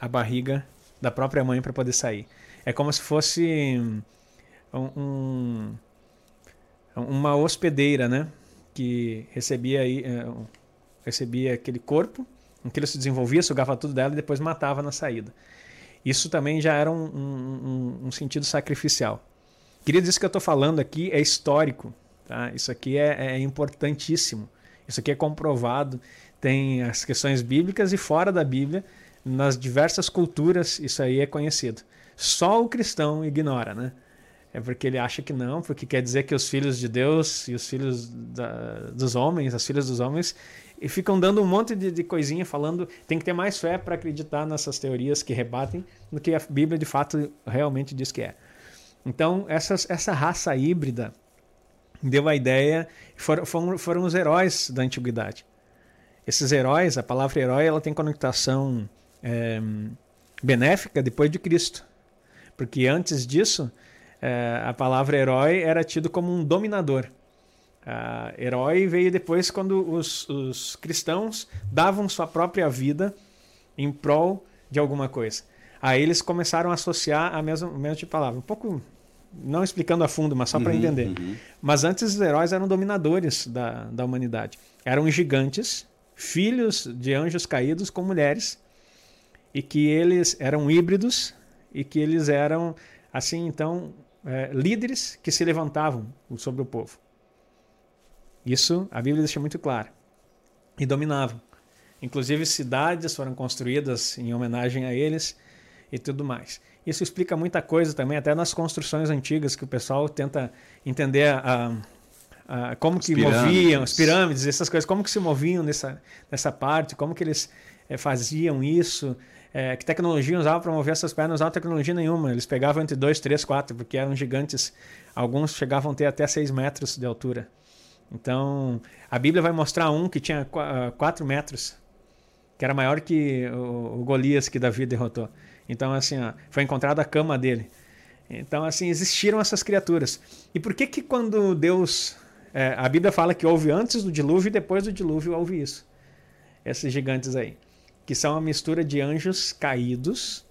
a barriga da própria mãe para poder sair. É como se fosse um, um, uma hospedeira, né? Que recebia, aí, é, recebia aquele corpo Aquilo se desenvolvia, sugava tudo dela e depois matava na saída. Isso também já era um, um sentido sacrificial. Queridos, isso que eu estou falando aqui é histórico. Tá? Isso aqui é, é importantíssimo. Isso aqui é comprovado. Tem as questões bíblicas e fora da Bíblia, nas diversas culturas, isso aí é conhecido. Só o cristão ignora, né? É porque ele acha que não, porque quer dizer que os filhos de Deus e os filhos da, dos homens, as filhas dos homens, e ficam dando um monte de, de coisinha falando tem que ter mais fé para acreditar nessas teorias que rebatem do que a Bíblia de fato realmente diz que é. Então, essas, essa raça híbrida deu a ideia, foram, foram, foram os heróis da antiguidade. Esses heróis, a palavra herói, ela tem conotação é, benéfica depois de Cristo. Porque antes disso, é, a palavra herói era tido como um dominador. Uh, herói veio depois quando os, os, cristãos davam sua própria vida em prol de alguma coisa. Aí eles começaram a associar a mesma, a mesma tipo de palavra. Um pouco, não explicando a fundo, mas só para uhum, entender. Uhum. Mas antes os heróis eram dominadores da, da humanidade. Eram gigantes, filhos de anjos caídos com mulheres, e que eles eram híbridos, e que eles eram, assim, então, é, líderes que se levantavam sobre o povo. Isso a Bíblia deixa muito claro. E dominavam. Inclusive cidades foram construídas em homenagem a eles e tudo mais. Isso explica muita coisa também, até nas construções antigas que o pessoal tenta entender a, a como as que pirâmides. moviam, as pirâmides, essas coisas, como que se moviam nessa, nessa parte, como que eles é, faziam isso, é, que tecnologia usavam para mover essas pernas, não usavam tecnologia nenhuma, eles pegavam entre 2, 3, 4, porque eram gigantes, alguns chegavam a ter até 6 metros de altura. Então, a Bíblia vai mostrar um que tinha 4 ah, metros, que era maior que o, Golias que Davi derrotou. Então, assim, ó, foi encontrada a cama dele. Então, assim, existiram essas criaturas. E por que que quando Deus... É, a Bíblia fala que houve antes do dilúvio e depois do dilúvio houve isso. Esses gigantes aí. Que são a mistura de anjos caídos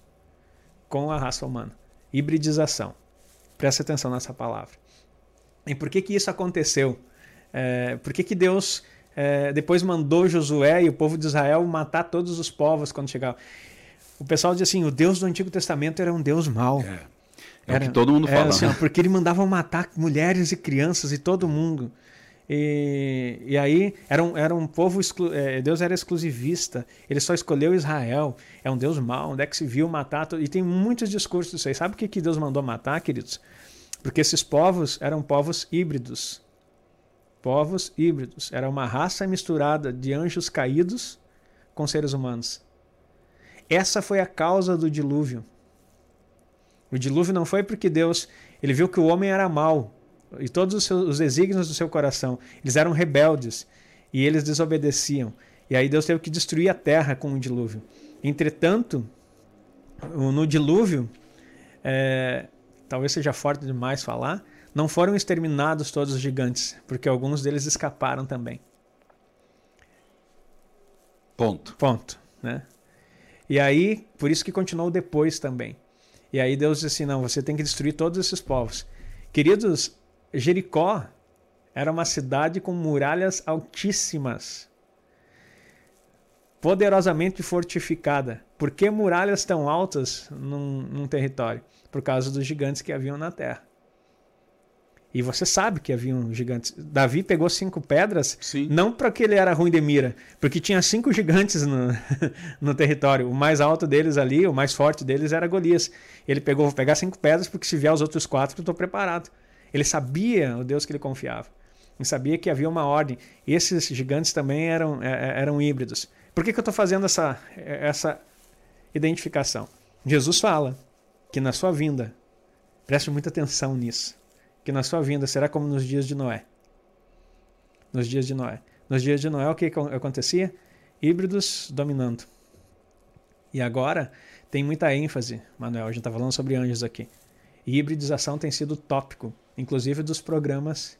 com a raça humana. Hibridização. Presta atenção nessa palavra. E por que que isso aconteceu? É, por que, que Deus é, depois mandou Josué e o povo de Israel matar todos os povos quando chegavam? O pessoal diz assim: o Deus do Antigo Testamento era um Deus mau. É, é era, o que todo mundo fala. Assim, porque ele mandava matar mulheres e crianças e todo mundo. E, e aí era um, era um povo, exclu, é, Deus era exclusivista, ele só escolheu Israel, é um Deus mau, onde é que se viu matar? E tem muitos discursos disso aí. Sabe o que, que Deus mandou matar, queridos? Porque esses povos eram povos híbridos. Povos híbridos. Era uma raça misturada de anjos caídos com seres humanos. Essa foi a causa do dilúvio. O dilúvio não foi porque Deus ele viu que o homem era mau, e todos os, seus, os desígnios do seu coração. Eles eram rebeldes e eles desobedeciam. E aí Deus teve que destruir a terra com o dilúvio. Entretanto, no dilúvio, é, talvez seja forte demais falar, não foram exterminados todos os gigantes, porque alguns deles escaparam também. Ponto. Ponto. Né? E aí, por isso que continuou depois também. E aí Deus disse assim: não, você tem que destruir todos esses povos. Queridos, Jericó era uma cidade com muralhas altíssimas, poderosamente fortificada. Por que muralhas tão altas num, num território? Por causa dos gigantes que haviam na terra. E você sabe que haviam gigantes. Davi pegou cinco pedras, Sim. não porque ele era ruim de mira, porque tinha cinco gigantes no, no território. O mais alto deles ali, o mais forte deles era Golias. Ele pegou, vou pegar cinco pedras, porque se vier os outros quatro, eu estou preparado. Ele sabia o Deus que ele confiava. Ele sabia que havia uma ordem. E esses gigantes também eram, é, é, eram híbridos. Por que, que eu estou fazendo essa, essa identificação? Jesus fala que na sua vinda, preste muita atenção nisso, que na sua vinda será como nos dias de Noé. Nos dias de Noé. Nos dias de Noé, o que acontecia? Híbridos dominando. E agora tem muita ênfase, Manuel, a gente está falando sobre anjos aqui. E hibridização tem sido tópico inclusive dos programas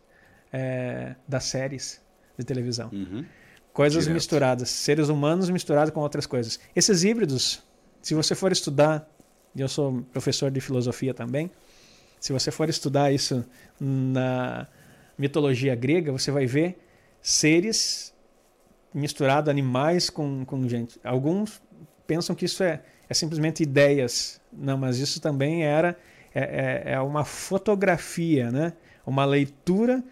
é, das séries de televisão. Uhum. Coisas Direto. misturadas, seres humanos misturados com outras coisas. Esses híbridos, se você for estudar, e eu sou professor de filosofia também, se você for estudar isso na mitologia grega, você vai ver seres misturados, animais com, com gente. Alguns pensam que isso é, é simplesmente ideias. Não, mas isso também era é, é, é uma fotografia, né? uma leitura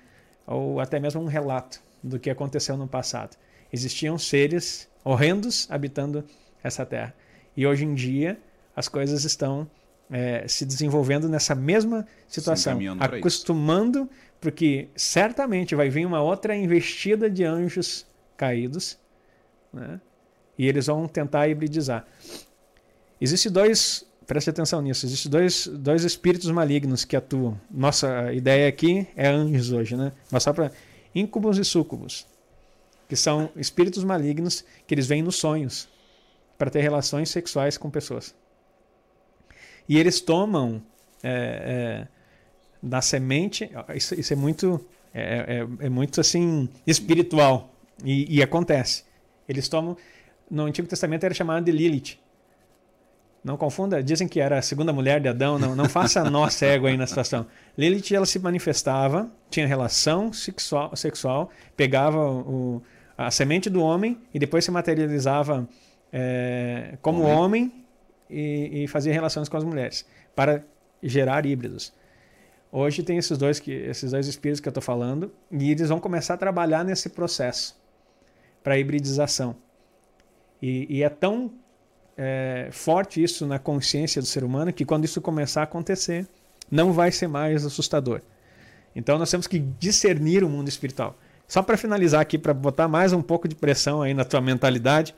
ou até mesmo um relato do que aconteceu no passado. Existiam seres horrendos habitando essa terra. E hoje em dia as coisas estão é, se desenvolvendo nessa mesma situação, acostumando, porque certamente vai vir uma outra investida de anjos caídos, né? e eles vão tentar hibridizar. Existem dois preste atenção nisso. Existem dois, dois espíritos malignos que atuam. Nossa ideia aqui é anjos hoje, né? Mas só para íncubos e súcubos, que são espíritos malignos que eles vêm nos sonhos para ter relações sexuais com pessoas. E eles tomam é, é, da semente. Isso, isso é muito é, é, é, muito assim espiritual e, e acontece. Eles tomam no Antigo Testamento era chamado de Lilith não confunda, dizem que era a segunda mulher de Adão, não, não faça nó cego aí na situação. Lilith, ela se manifestava, tinha relação sexual, sexual pegava o, a semente do homem e depois se materializava é, como homem, homem e, e, fazia relações com as mulheres, para gerar híbridos. Hoje tem esses dois, que, esses dois espíritos que eu estou falando e eles vão começar a trabalhar nesse processo para hibridização. E, e é tão é, forte isso na consciência do ser humano que quando isso começar a acontecer, não vai ser mais assustador. Então nós temos que discernir o mundo espiritual. Só para finalizar aqui, para botar mais um pouco de pressão aí na tua mentalidade.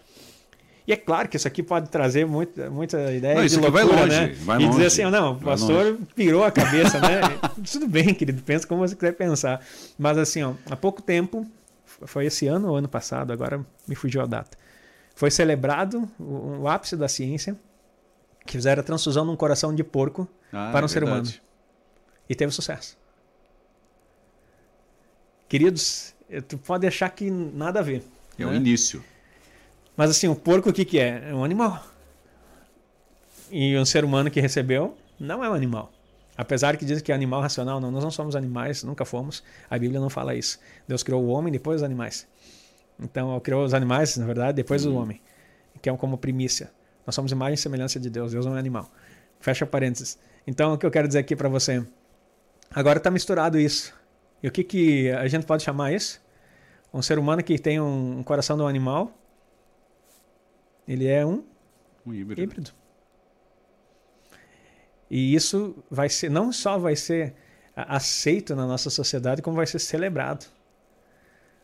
E é claro que isso aqui pode trazer muita, muita ideia não, de loucura, vai longe, né? Vai e longe, dizer assim, não, o pastor pirou a cabeça, né? Tudo bem, querido, pensa como você quiser pensar. Mas assim, ó, há pouco tempo, foi esse ano ou ano passado, agora me fugiu a data foi celebrado o, o ápice da ciência, que fizeram a transfusão num coração de porco ah, para um é ser humano. E teve sucesso. Queridos, tu pode achar que nada a ver. É né? o início. Mas assim, o porco o que, que é? É um animal. E um ser humano que recebeu não é um animal. Apesar que dizem que é animal racional, não, nós não somos animais, nunca fomos. A Bíblia não fala isso. Deus criou o homem depois os animais. Então, criou os animais, na verdade, depois uhum. o homem, que é como primícia. Nós somos imagem e semelhança de Deus. Deus não é animal. Fecha parênteses. Então, o que eu quero dizer aqui para você? Agora está misturado isso. E o que, que a gente pode chamar isso? Um ser humano que tem um coração de um animal, ele é um, Um híbrido. híbrido. E isso vai ser não só vai ser aceito na nossa sociedade, como vai ser celebrado.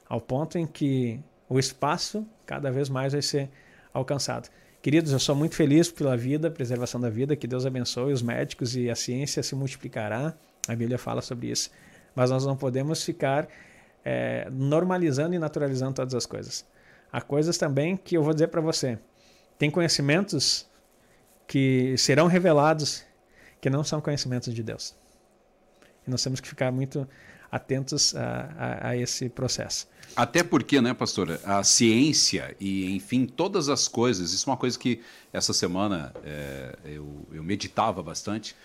Ao ponto em que o espaço cada vez mais vai ser alcançado. Queridos, eu sou muito feliz pela vida, preservação da vida, que Deus abençoe os médicos e a ciência se multiplicará. A Bíblia fala sobre isso. Mas nós não podemos ficar eh, normalizando e naturalizando todas as coisas. Há coisas também que eu vou dizer para você. Tem conhecimentos que serão revelados que não são conhecimentos de Deus. E nós temos que ficar muito atentos a, a, a esse processo. Até porque, né, pastora, a ciência e, enfim, todas as coisas, isso é uma coisa que essa semana é, eu, eu meditava bastante,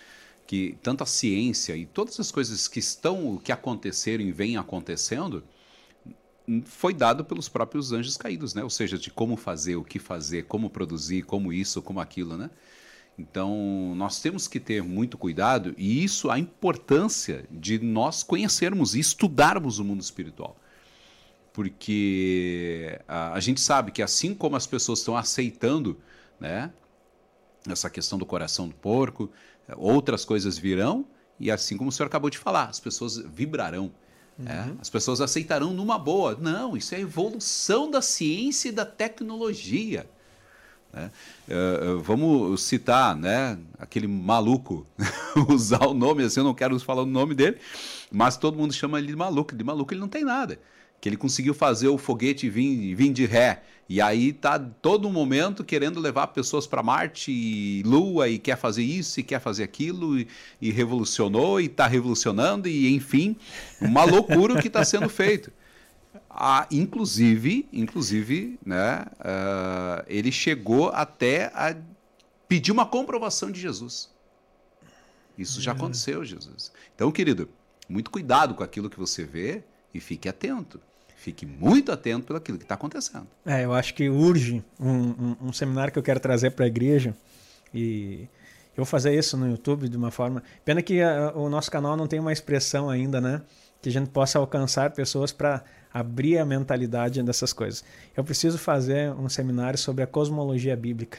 que tanto a ciência e todas as coisas que estão, que aconteceram e vêm acontecendo, foi dado pelos próprios anjos caídos, né? Ou seja, de como fazer, o que fazer, como produzir, como isso, como aquilo, né? Então, nós temos que ter muito cuidado e isso a importância de nós conhecermos e estudarmos o mundo espiritual. Porque a, a gente sabe que assim como as pessoas estão aceitando, né, essa questão do coração do porco, outras coisas virão e assim como o senhor acabou de falar, as pessoas vibrarão. Né? As pessoas aceitarão numa boa. Não, isso é evolução da ciência e da tecnologia. né? Eh, vamos citar né, aquele maluco, usar o nome assim, eu não quero falar o nome dele, mas todo mundo chama ele de maluco. De maluco ele não tem nada. Que ele conseguiu fazer o foguete vir, vir de ré. E aí tá todo momento querendo levar pessoas para Marte e Lua e quer fazer isso e quer fazer aquilo e, e revolucionou e está revolucionando e enfim, uma loucura o que está sendo feito. Ah, inclusive, inclusive, né, ah, ele chegou até a pedir uma comprovação de Jesus. Isso já aconteceu, Jesus. Então, querido, muito cuidado com aquilo que você vê e fique atento. Fique muito atento pelo aquilo que está acontecendo. É, eu acho que urge um, um, um seminário que eu quero trazer para a igreja e eu vou fazer isso no YouTube de uma forma. Pena que a, o nosso canal não tem uma expressão ainda, né? Que a gente possa alcançar pessoas para abrir a mentalidade dessas coisas. Eu preciso fazer um seminário sobre a cosmologia bíblica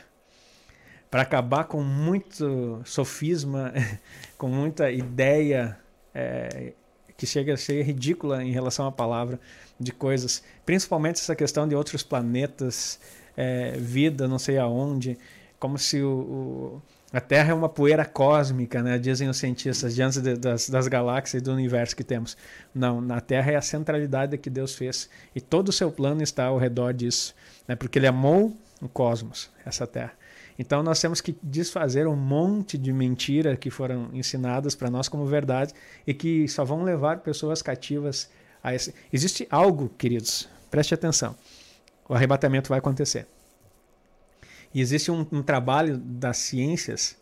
para acabar com muito sofisma, com muita ideia é, que chega a ser ridícula em relação à palavra de coisas, principalmente essa questão de outros planetas, é, vida, não sei aonde, como se o, o, a Terra é uma poeira cósmica, né? dizem os cientistas, diante de, das, das galáxias e do universo que temos. Não, na Terra é a centralidade que Deus fez e todo o seu plano está ao redor disso, né? porque Ele amou o cosmos, essa Terra. Então nós temos que desfazer um monte de mentiras que foram ensinadas para nós como verdade e que só vão levar pessoas cativas a esse. Existe algo, queridos, preste atenção. O arrebatamento vai acontecer. E existe um, um trabalho das ciências,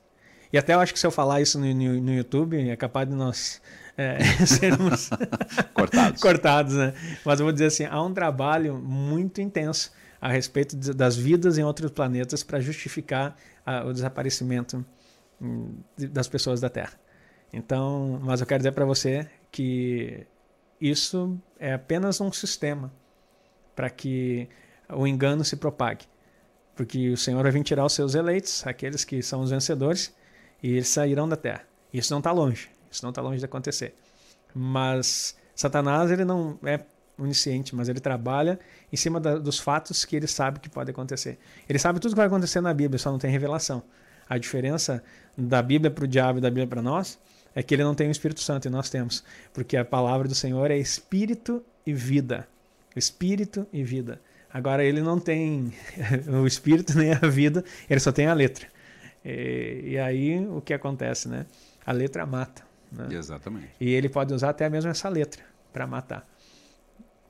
e até eu acho que se eu falar isso no, no, no YouTube, é capaz de nós é, sermos Cortados. cortados, né? Mas eu vou dizer assim, há um trabalho muito intenso a respeito de, das vidas em outros planetas para justificar a, o desaparecimento hum, de, das pessoas da Terra. Então, mas eu quero dizer para você que isso é apenas um sistema para que o engano se propague. Porque o Senhor vai vir tirar os seus eleitos, aqueles que são os vencedores, e eles sairão da terra. Isso não está longe. Isso não está longe de acontecer. Mas Satanás ele não é onisciente, mas ele trabalha em cima da, dos fatos que ele sabe que pode acontecer. Ele sabe tudo que vai acontecer na Bíblia, só não tem revelação. A diferença da Bíblia para o diabo e da Bíblia para nós é que ele não tem o Espírito Santo e nós temos, porque a palavra do Senhor é espírito e vida. Espírito e vida. Agora ele não tem o espírito nem a vida, ele só tem a letra. E, e aí o que acontece, né? A letra mata. Né? Exatamente. E ele pode usar até mesmo essa letra para matar.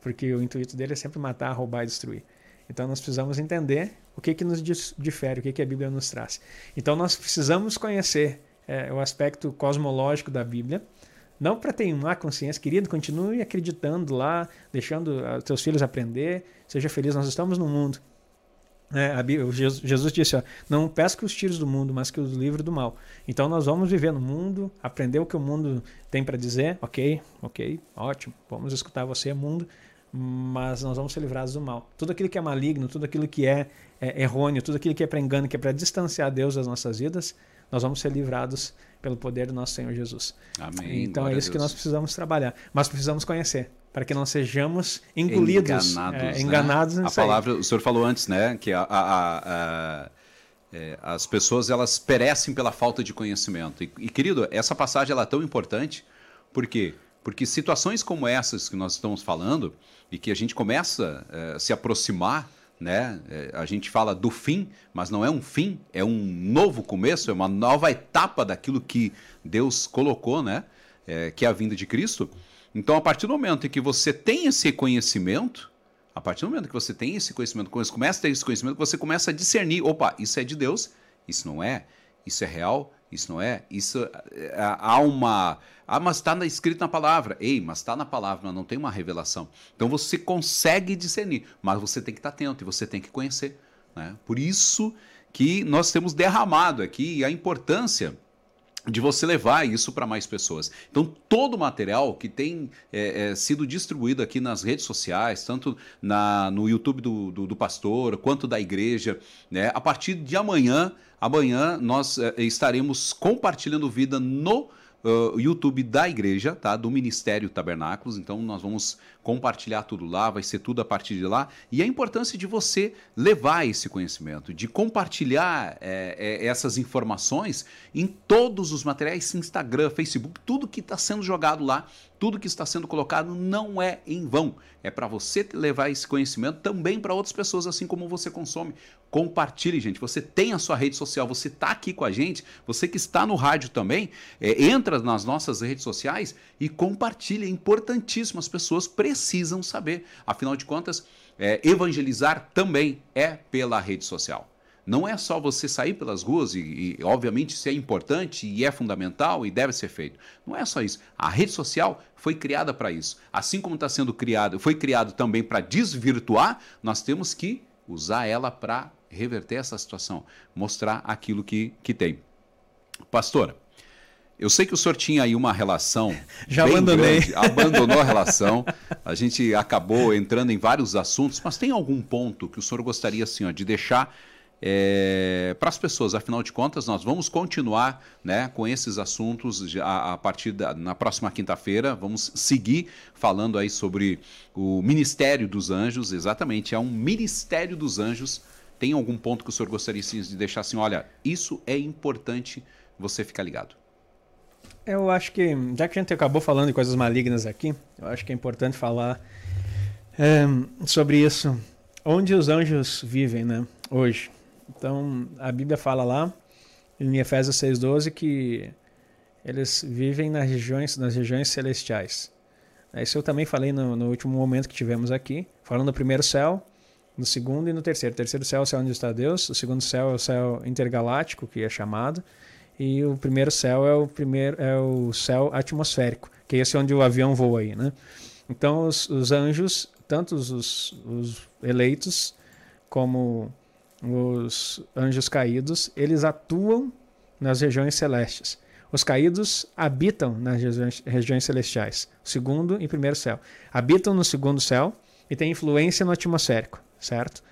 Porque o intuito dele é sempre matar, roubar e destruir. Então nós precisamos entender o que, que nos difere, o que, que a Bíblia nos traz. Então nós precisamos conhecer é, o aspecto cosmológico da Bíblia, não para ter uma consciência, querido, continue acreditando lá, deixando os teus filhos aprender, seja feliz. Nós estamos no mundo, É, Jesus disse: ó, Não pesque os tiros do mundo, mas que os livre do mal. Então nós vamos viver no mundo, aprender o que o mundo tem para dizer. Ok, ok, ótimo. Vamos escutar você, mundo. Mas nós vamos ser livrados do mal. Tudo aquilo que é maligno, tudo aquilo que é, é errôneo, tudo aquilo que é para engano, que é para distanciar Deus das nossas vidas, nós vamos ser livrados pelo poder do nosso Senhor Jesus. Amém. Então é isso que nós precisamos trabalhar. Mas precisamos conhecer para que não sejamos engolidos, enganados. É, enganados né? a palavra, o senhor falou antes, né, que a, a, a, é, as pessoas elas perecem pela falta de conhecimento. E, e, querido, essa passagem ela é tão importante, por quê? Porque situações como essas que nós estamos falando e que a gente começa é, a se aproximar né? É, a gente fala do fim, mas não é um fim, é um novo começo, é uma nova etapa daquilo que Deus colocou, né? É, que é a vinda de Cristo. Então, a partir do momento em que você tem esse conhecimento, a partir do momento que você tem esse conhecimento, começa a ter esse conhecimento, você começa a discernir: opa, isso é de Deus, isso não é, isso é real, isso não é, isso é, há uma. Ah, mas está escrito na palavra. Ei, mas está na palavra, não tem uma revelação. Então você consegue discernir, mas você tem que estar atento e você tem que conhecer. Né? Por isso que nós temos derramado aqui a importância de você levar isso para mais pessoas. Então, todo o material que tem é, é, sido distribuído aqui nas redes sociais, tanto na, no YouTube do, do, do, pastor, quanto da igreja, né? a partir de amanhã, amanhã nós é, estaremos compartilhando vida no uh, YouTube da igreja, tá? Do Ministério Tabernáculos. Então nós vamos compartilhar tudo lá, vai ser tudo a partir de lá. E a importância de você levar esse conhecimento, de compartilhar é, é, essas informações em todos os materiais, Instagram, Facebook, tudo que está sendo jogado lá, tudo que está sendo colocado não é em vão. É para você levar esse conhecimento também para outras pessoas, assim como você consome. Compartilhe, gente. Você tem a sua rede social, você está aqui com a gente, você que está no rádio também, é, entra nas nossas redes sociais e compartilhe. É importantíssimo, as pessoas precisam saber. Afinal de contas, é, evangelizar também é pela rede social. Não é só você sair pelas ruas e, e, obviamente, isso é importante e é fundamental e deve ser feito. Não é só isso. A rede social foi criada para isso. Assim como está sendo criado, foi criado também para desvirtuar, nós temos que usar ela para reverter essa situação, mostrar aquilo que, que tem. Pastora, eu sei que o senhor tinha aí uma relação. Já abandonei. Grande, abandonou a relação. A gente acabou entrando em vários assuntos, mas tem algum ponto que o senhor gostaria assim, ó, de deixar é, para as pessoas? Afinal de contas, nós vamos continuar né, com esses assuntos a, a partir da na próxima quinta-feira. Vamos seguir falando aí sobre o Ministério dos Anjos. Exatamente, é um Ministério dos Anjos tem algum ponto que o senhor gostaria de deixar assim? Olha, isso é importante você ficar ligado. Eu acho que, já que a gente acabou falando de coisas malignas aqui, eu acho que é importante falar é, sobre isso. Onde os anjos vivem, né? Hoje. Então, a Bíblia fala lá, em Efésios 6,12, que eles vivem nas regiões, nas regiões celestiais. Isso eu também falei no, no último momento que tivemos aqui, falando do primeiro céu, no segundo e no terceiro. O terceiro céu é o céu onde está Deus, o segundo céu é o céu intergaláctico, que é chamado, e o primeiro céu é o primeiro é o céu atmosférico, que é esse onde o avião voa aí, né? Então os, os anjos, tanto os, os eleitos como os anjos caídos, eles atuam nas regiões celestes. Os caídos habitam nas regiões, regiões celestiais, segundo e primeiro céu. Habitam no segundo céu e têm influência no atmosférico certo?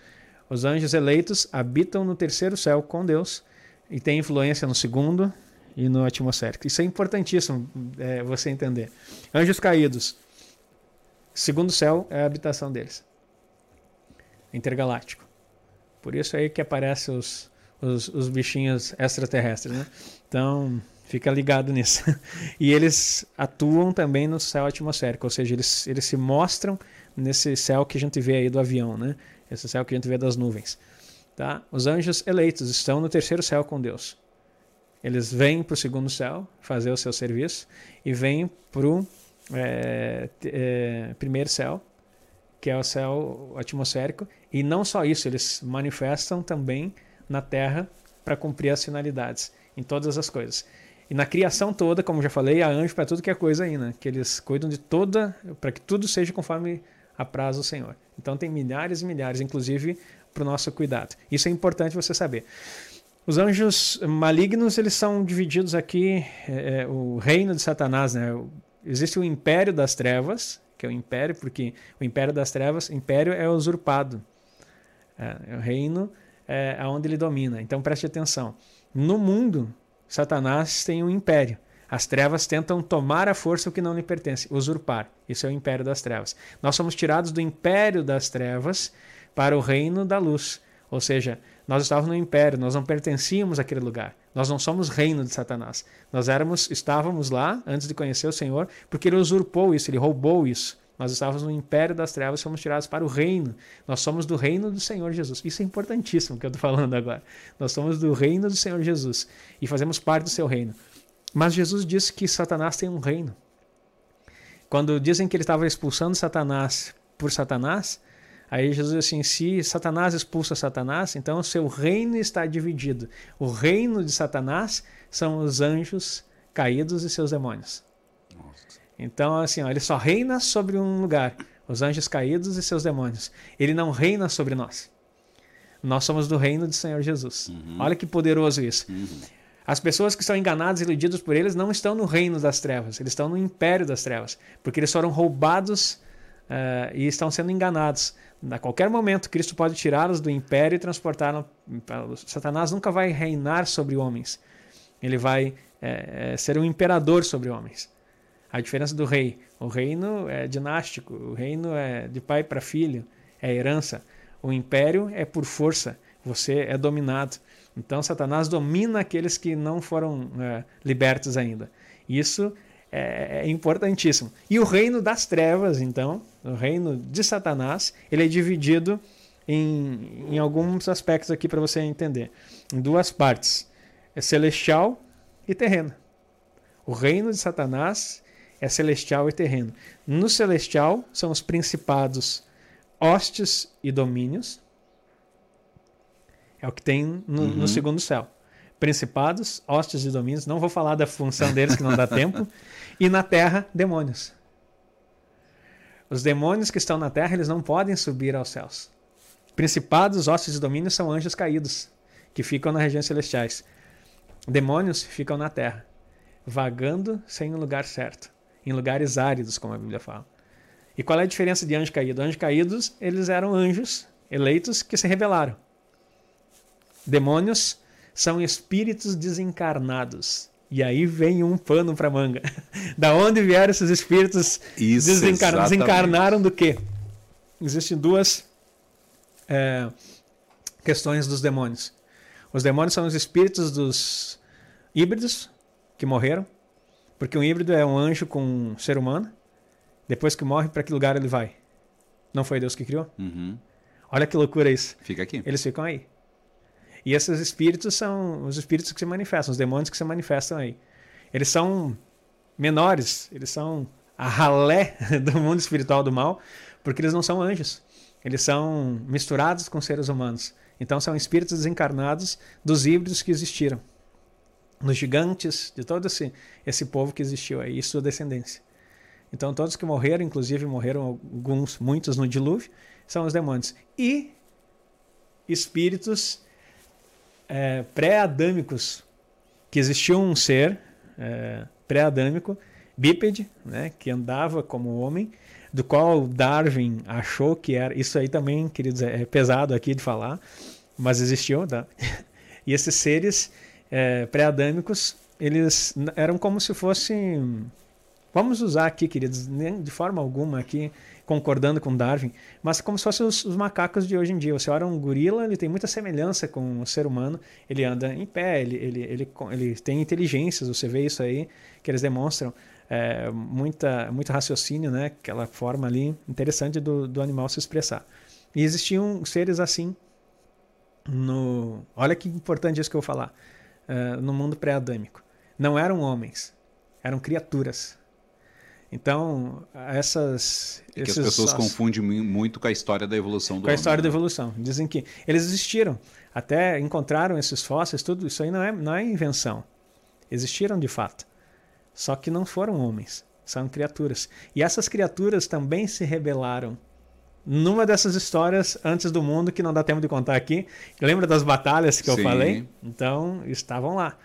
Os anjos eleitos habitam no terceiro céu com Deus e têm influência no segundo e no atmosférico. Isso é importantíssimo é, você entender. Anjos caídos, segundo céu é a habitação deles. Intergaláctico. Por isso aí que aparecem os, os, os bichinhos extraterrestres, né? Então, fica ligado nisso. E eles atuam também no céu atmosférico, ou seja, eles, eles se mostram nesse céu que a gente vê aí do avião, né? Esse céu que a gente vê das nuvens. Tá? Os anjos eleitos estão no terceiro céu com Deus. Eles vêm para o segundo céu fazer o seu serviço e vêm para o é, é, primeiro céu, que é o céu atmosférico. E não só isso, eles manifestam também na terra para cumprir as finalidades em todas as coisas. E na criação toda, como já falei, há anjo para tudo que é coisa aí, né? Que eles cuidam de toda, para que tudo seja conforme apraz o Senhor. Então tem milhares e milhares, inclusive para o nosso cuidado. Isso é importante você saber. Os anjos malignos eles são divididos aqui é, é o reino de Satanás, né? Existe o império das trevas, que é o império, porque o império das trevas, império é usurpado, é, é o reino é, onde ele domina. Então preste atenção. No mundo, Satanás tem um império. As trevas tentam tomar a força o que não lhe pertence, usurpar. Isso é o império das trevas. Nós somos tirados do império das trevas para o reino da luz. Ou seja, nós estávamos no império, nós não pertencíamos àquele lugar. Nós não somos reino de Satanás. Nós éramos, estávamos lá antes de conhecer o Senhor, porque ele usurpou isso, ele roubou isso. Nós estávamos no império das trevas, fomos tirados para o reino. Nós somos do reino do Senhor Jesus. Isso é importantíssimo que eu estou falando agora. Nós somos do reino do Senhor Jesus e fazemos parte do seu reino. Mas Jesus disse que Satanás tem um reino. Quando dizem que ele estava expulsando Satanás por Satanás, aí Jesus diz assim: se Satanás expulsa Satanás, então o seu reino está dividido. O reino de Satanás são os anjos caídos e seus demônios. Então, assim, ó, ele só reina sobre um lugar, os anjos caídos e seus demônios. Ele não reina sobre nós. Nós somos do reino do Senhor Jesus. Uhum. Olha que poderoso isso. Uhum. As pessoas que são enganadas e iludidas por eles não estão no reino das trevas, eles estão no império das trevas, porque eles foram roubados uh, e estão sendo enganados. A qualquer momento, Cristo pode tirá-los do império e transportá-los. Satanás nunca vai reinar sobre homens. Ele vai é, ser um imperador sobre homens. A diferença do rei. O reino é dinástico, o reino é de pai para filho, é herança. O império é por força, você é dominado. Então, Satanás domina aqueles que não foram é, libertos ainda. Isso é, é, importantíssimo. E o reino das trevas, então, o reino de Satanás, ele é dividido em, em alguns aspectos aqui para você entender. Em duas partes: é celestial e terreno. O reino de Satanás é celestial e terreno. No celestial são os principados, hostes e domínios. É o que tem no, uhum. no segundo céu. Principados, hostes e domínios. Não vou falar da função deles, que não dá tempo. E na terra, demônios. Os demônios que estão na terra, eles não podem subir aos céus. Principados, hostes e domínios são anjos caídos, que ficam nas regiões celestiais. Demônios ficam na terra, vagando sem o lugar certo em lugares áridos, como a Bíblia fala. E qual é a diferença de anjos caídos? Anjos caídos, eles eram anjos eleitos que se rebelaram. Demônios são espíritos desencarnados. E aí vem um pano para manga. da onde vieram esses espíritos Isso, desencarnados? Desencarnaram do quê? Existem duas é, questões dos demônios. Os demônios são os espíritos dos híbridos que morreram porque um híbrido é um anjo com um ser humano. Depois que morre, para que lugar ele vai? Não foi Deus que criou? Uhum. Olha que loucura isso. Fica aqui. Eles ficam aí. E esses espíritos são os espíritos que se manifestam, os demônios que se manifestam aí. Eles são menores, eles são a ralé do mundo espiritual do mal, porque eles não são anjos. Eles são misturados com seres humanos. Então são espíritos desencarnados dos híbridos que existiram nos gigantes, de todo esse, esse povo que existiu aí, e sua descendência. Então, todos que morreram, inclusive morreram alguns, muitos no dilúvio, são os demônios. E espíritos é, pré-adâmicos, que existia um ser é, pré-adâmico, bípede, né, que andava como homem, do qual Darwin achou que era. Isso aí também, queridos, é pesado aqui de falar, mas existiu, tá? E esses seres é, pré-adâmicos, eles eram como se fossem. Vamos usar aqui, queridos, de forma alguma aqui, concordando com Darwin, mas como se fossem os, os, macacos de hoje em dia. Você olha um gorila, ele tem muita semelhança com o ser humano, ele anda em pé, ele, ele, ele, ele tem inteligências, você vê isso aí, que eles demonstram é, muita, muito raciocínio, né? aquela forma ali interessante do, do animal se expressar. E existiam seres assim no. Olha que importante isso que eu vou falar uh, no mundo pré-adâmico. Não eram homens, eram criaturas. Então, essas. É que as pessoas confundem muito com a história da evolução do Com a história da né? evolução. Dizem que eles existiram, até encontraram esses fósseis, tudo isso aí não é, não é invenção. Existiram de fato. Só que não foram homens, são criaturas. E essas criaturas também se rebelaram numa dessas histórias antes do mundo que não dá tempo de contar aqui. Lembra das batalhas que eu Sim. falei? Então, estavam lá.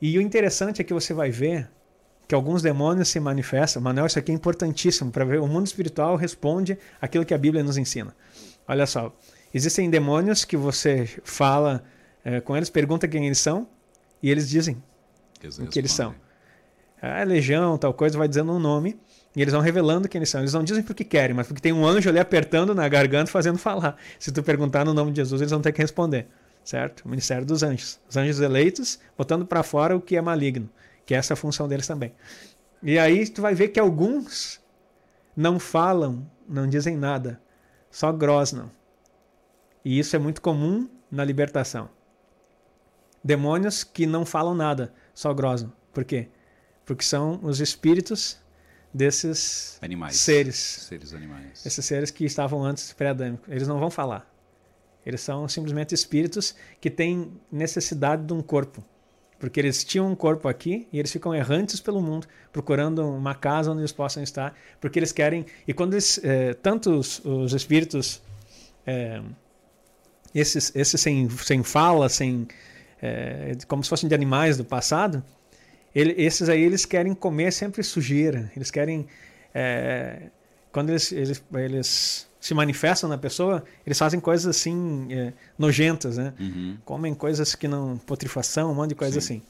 E o interessante é que você vai ver que alguns demônios se manifestam. Manuel, isso aqui é importantíssimo para ver. O mundo espiritual responde aquilo que a Bíblia nos ensina. Olha só, existem demônios que você fala é, com eles, pergunta quem eles são, e eles dizem o que eles são. Ah, legião, tal coisa, vai dizendo um nome. E eles vão revelando quem eles são. Eles não dizem porque querem, mas porque tem um anjo ali apertando na garganta, fazendo falar. Se tu perguntar no nome de Jesus, eles vão ter que responder. Certo? O ministério dos anjos. Os anjos eleitos, botando para fora o que é maligno. Que é essa a função deles também. E aí tu vai ver que alguns não falam, não dizem nada. Só grosnam. E isso é muito comum na libertação. Demônios que não falam nada, só grosnam. Por quê? Porque são os espíritos desses animais. seres. Seres animais. Esses seres que estavam antes pré-adâmicos. Eles não vão falar. Eles são simplesmente espíritos que têm necessidade de um corpo. Porque eles tinham um corpo aqui e eles ficam errantes pelo mundo, procurando uma casa onde eles possam estar, porque eles querem. E quando eles. É, tanto os, os espíritos. É, esses, esses sem, sem fala, sem. É, como se fossem de animais do passado, ele, esses aí eles querem comer sempre sujeira. Eles querem. Quando eles, eles, eles se manifestam na pessoa, eles fazem coisas assim é, nojentas, né? Uhum. Comem coisas que não. putrifação, um monte de coisa Sim. assim.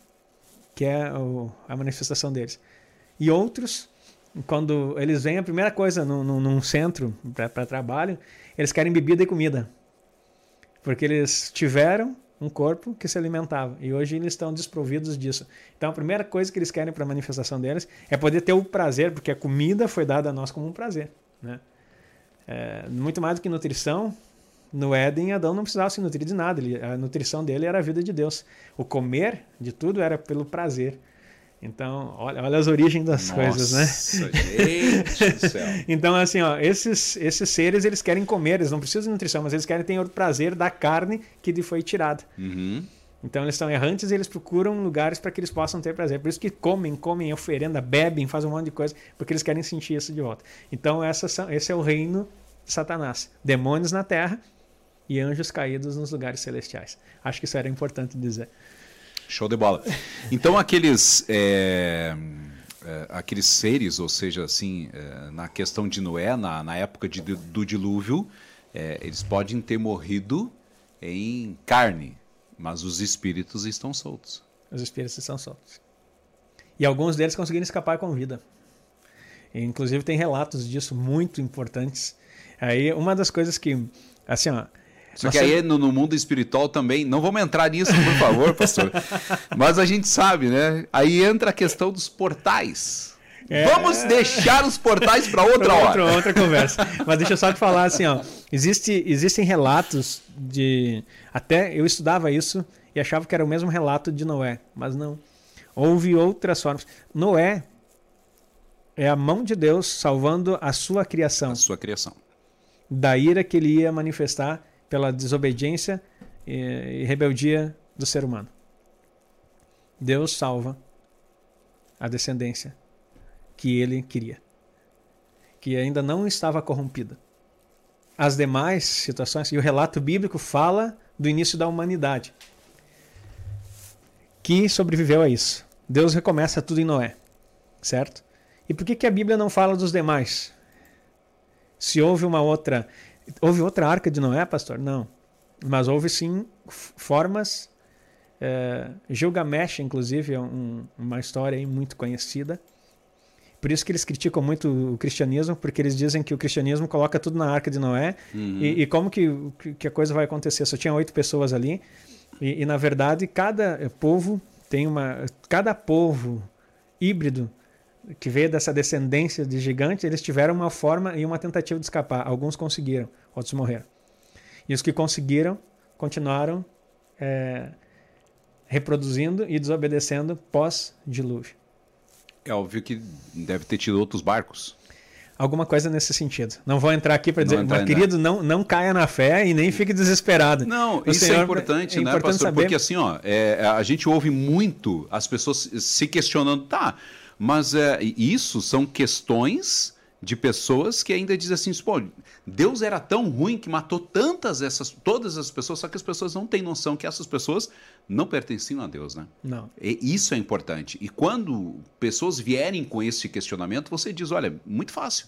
Que é o, a manifestação deles. E outros, quando eles vêm, a primeira coisa num, num- num centro para trabalho, eles querem bebida e comida. Porque eles tiveram um corpo que se alimentava e hoje eles estão desprovidos disso. Então a primeira coisa que eles querem para a manifestação deles é poder ter o prazer, porque a comida foi dada a nós como um prazer. Né? É, muito mais do que nutrição, no Éden, Adão não precisava se nutrir de nada. Ele, a nutrição dele era a vida de Deus. O comer de tudo era pelo prazer. Então, olha, olha as origens das coisas, né? Nossa, gente do céu. Então, assim, ó, esses, esses seres, eles querem comer, eles não precisam de nutrição, mas eles querem ter o prazer da carne que lhe foi tirada. Uhum. Então, eles são errantes e eles procuram lugares para que eles possam ter prazer. Por isso que comem, comem oferenda, bebem, fazem um monte de coisa, porque eles querem sentir isso de volta. Então, essas são, esse é o reino Satanás. Demônios na terra e anjos caídos nos lugares celestiais. Acho que isso era importante dizer. Show de bola. Então aqueles é, é, aqueles seres, ou seja, assim, é, na questão de Noé, na, na época de- do dilúvio, é, eles podem ter morrido em carne, mas os espíritos estão soltos. Os espíritos estão soltos. E alguns deles conseguiram escapar com vida. Inclusive tem relatos disso muito importantes. Aí uma das coisas que, assim, ó, Só nós que aí no, no mundo espiritual também, não vamos entrar nisso, por favor, pastor. Mas a gente sabe, né? Aí entra a questão dos portais. É. Vamos deixar os portais para outra hora. outra, outra conversa. Mas deixa eu só te falar assim, ó. Existe, existem relatos de. Até eu estudava isso e achava que era o mesmo relato de Noé, mas não. Houve outras formas. Noé é a mão de Deus salvando a sua criação A sua criação. Da ira que ele ia manifestar pela desobediência e, e rebeldia do ser humano. Deus salva a descendência que ele queria, que ainda não estava corrompida. As demais situações, e o relato bíblico fala do início da humanidade, que sobreviveu a isso. Deus recomeça tudo em Noé, certo? E por que, que a Bíblia não fala dos demais? Se houve uma outra. Houve outra arca de Noé, pastor? Não. Mas houve sim formas. É, Gilgamesh, inclusive, é um- uma história muito conhecida. Por isso que eles criticam muito o cristianismo, porque eles dizem que o cristianismo coloca tudo na arca de Noé. E, e como que, que a coisa vai acontecer? Só tinha oito pessoas ali. E, e, na verdade, cada povo tem uma. Cada povo híbrido que veio dessa descendência de gigante, eles tiveram uma forma e uma tentativa de escapar. Alguns conseguiram, outros morreram. E os que conseguiram continuaram eh, reproduzindo e desobedecendo pós-dilúvio. É óbvio que deve ter tido outros barcos. Alguma coisa nesse sentido. Não vou entrar aqui para dizer, mas querido, não, não caia na fé e nem fique desesperado. Não, O isso Senhor- é importante, é né, importante pastor? saber- Porque assim, ó, é, a gente ouve muito as pessoas se questionando, tá, mas é, isso são questões de pessoas que ainda dizem assim, pô, Deus era tão ruim que matou tantas essas, todas as pessoas, só que as pessoas não têm noção que essas pessoas não pertenciam a Deus, né? Não. E isso é importante. E quando pessoas vierem com esse questionamento, você diz, olha, muito fácil.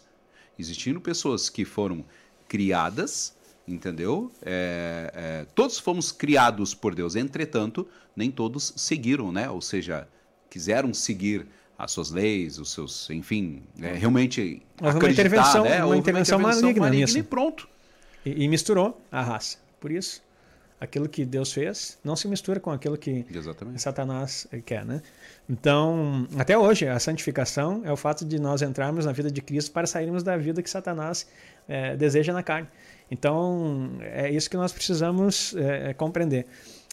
Existindo pessoas que foram criadas, entendeu? É, é, todos fomos criados por Deus, entretanto, nem todos seguiram, né? Ou seja, quiseram seguir as suas leis, os seus, enfim, é, realmente Houve uma intervenção, né? uma, intervenção uma intervenção maligna, maligna e pronto. E, e, misturou a raça. Por isso, aquilo que Deus fez não se mistura com aquilo que Exatamente. Satanás quer, né? Então, até hoje, a santificação é o fato de nós entrarmos na vida de Cristo para sairmos da vida que Satanás é, deseja na carne. Então, é isso que nós precisamos é, compreender.